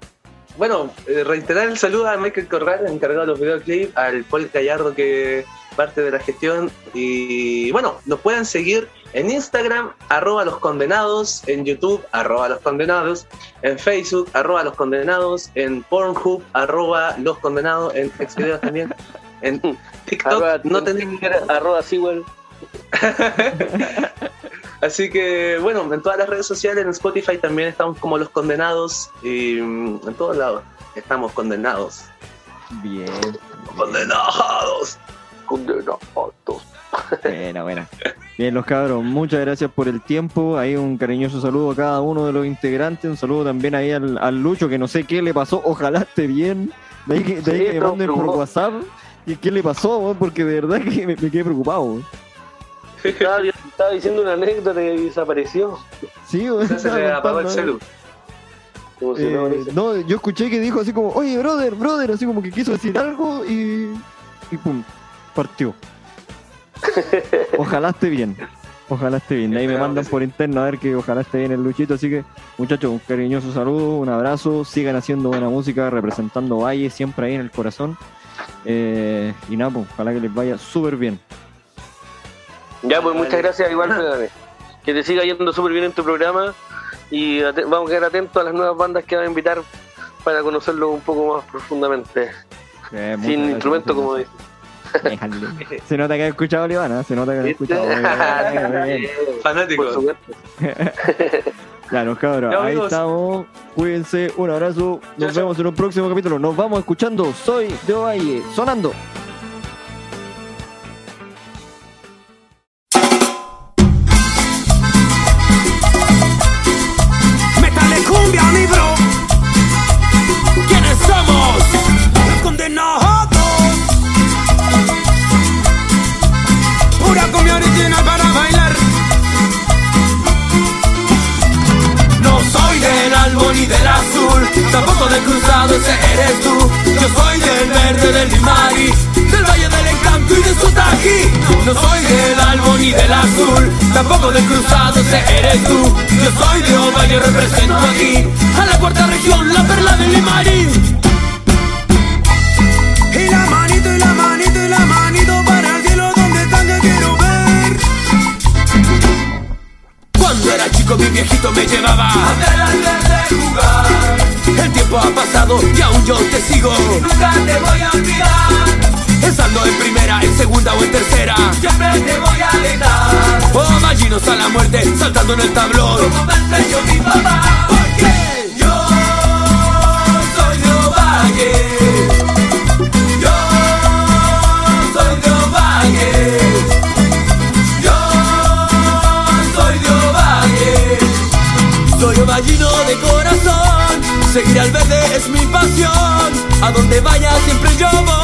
Bueno, eh, reiterar el saludo a Michael Corral, encargado de los videoclips, al Paul Gallardo, que parte de la gestión. Y bueno, nos pueden seguir en Instagram, arroba los condenados, en YouTube, arroba los condenados, en Facebook, arroba los condenados, en Pornhub, arroba los condenados, en Xvideos también. En TikTok Arroba, no tenemos arroba Sewell. Así que, bueno, en todas las redes sociales, en Spotify también estamos como los condenados y mm, en todos lados estamos condenados. Bien. ¡Condenados! Condenados. Buena, buena. Bien, los cabros, muchas gracias por el tiempo. Ahí un cariñoso saludo a cada uno de los integrantes. Un saludo también ahí al, al Lucho, que no sé qué le pasó. Ojalá esté bien. De ahí que, de ahí Sí, que me manden por. WhatsApp. ¿Y qué le pasó? Porque de verdad que me, me quedé preocupado. Estaba, estaba diciendo una anécdota y desapareció. Sí, weón, Se le apagó el celu. Se emocionó, Eh, parece. no, yo escuché que dijo así como, oye, brother, brother, así como que quiso decir algo y, y pum, partió. Ojalá esté bien. Ojalá esté bien. Ahí me mandan por interno a ver que ojalá esté bien el Luchito. Así que, muchachos, un cariñoso saludo, un abrazo. Sigan haciendo buena música, representando Valle siempre ahí en el corazón. Eh, y nada, pues, ojalá que les vaya súper bien. Ya, pues muchas gracias, igual. Que te siga yendo súper bien en tu programa y vamos a quedar atentos a las nuevas bandas que van a invitar para conocerlo un poco más profundamente. Eh, Sin instrumento, como dice. gracias. Déjale. Se nota que has escuchado Olivana, se nota que has escuchado. Fanático. Por supuesto. Ya, los cabros, Ya, ahí estamos. Cuídense, un abrazo. Nos vemos en un próximo capítulo. Nos vamos escuchando. Soy de Valle, sonando. Tampoco del cruzado, ese eres tú. Yo soy de Ovalle, represento aquí a la cuarta región, la perla del limari. Y la manito, y la manito, y la manito para el cielo donde están que quiero ver. Cuando era chico mi viejito me llevaba a ver al verde jugar. El tiempo ha pasado y aún yo te sigo. Nunca te voy a olvidar. Estando en primera, en segunda o en tercera. Siempre te voy a alentar. Oh, gallinos a la muerte, saltando en el tablón. Como me enseñó mi papá. Porque yo soy de Ovalle. Yo soy de Ovalle. Yo soy de Ovalle, soy ovallino seguir al verde es mi pasión, a donde vaya siempre yo voy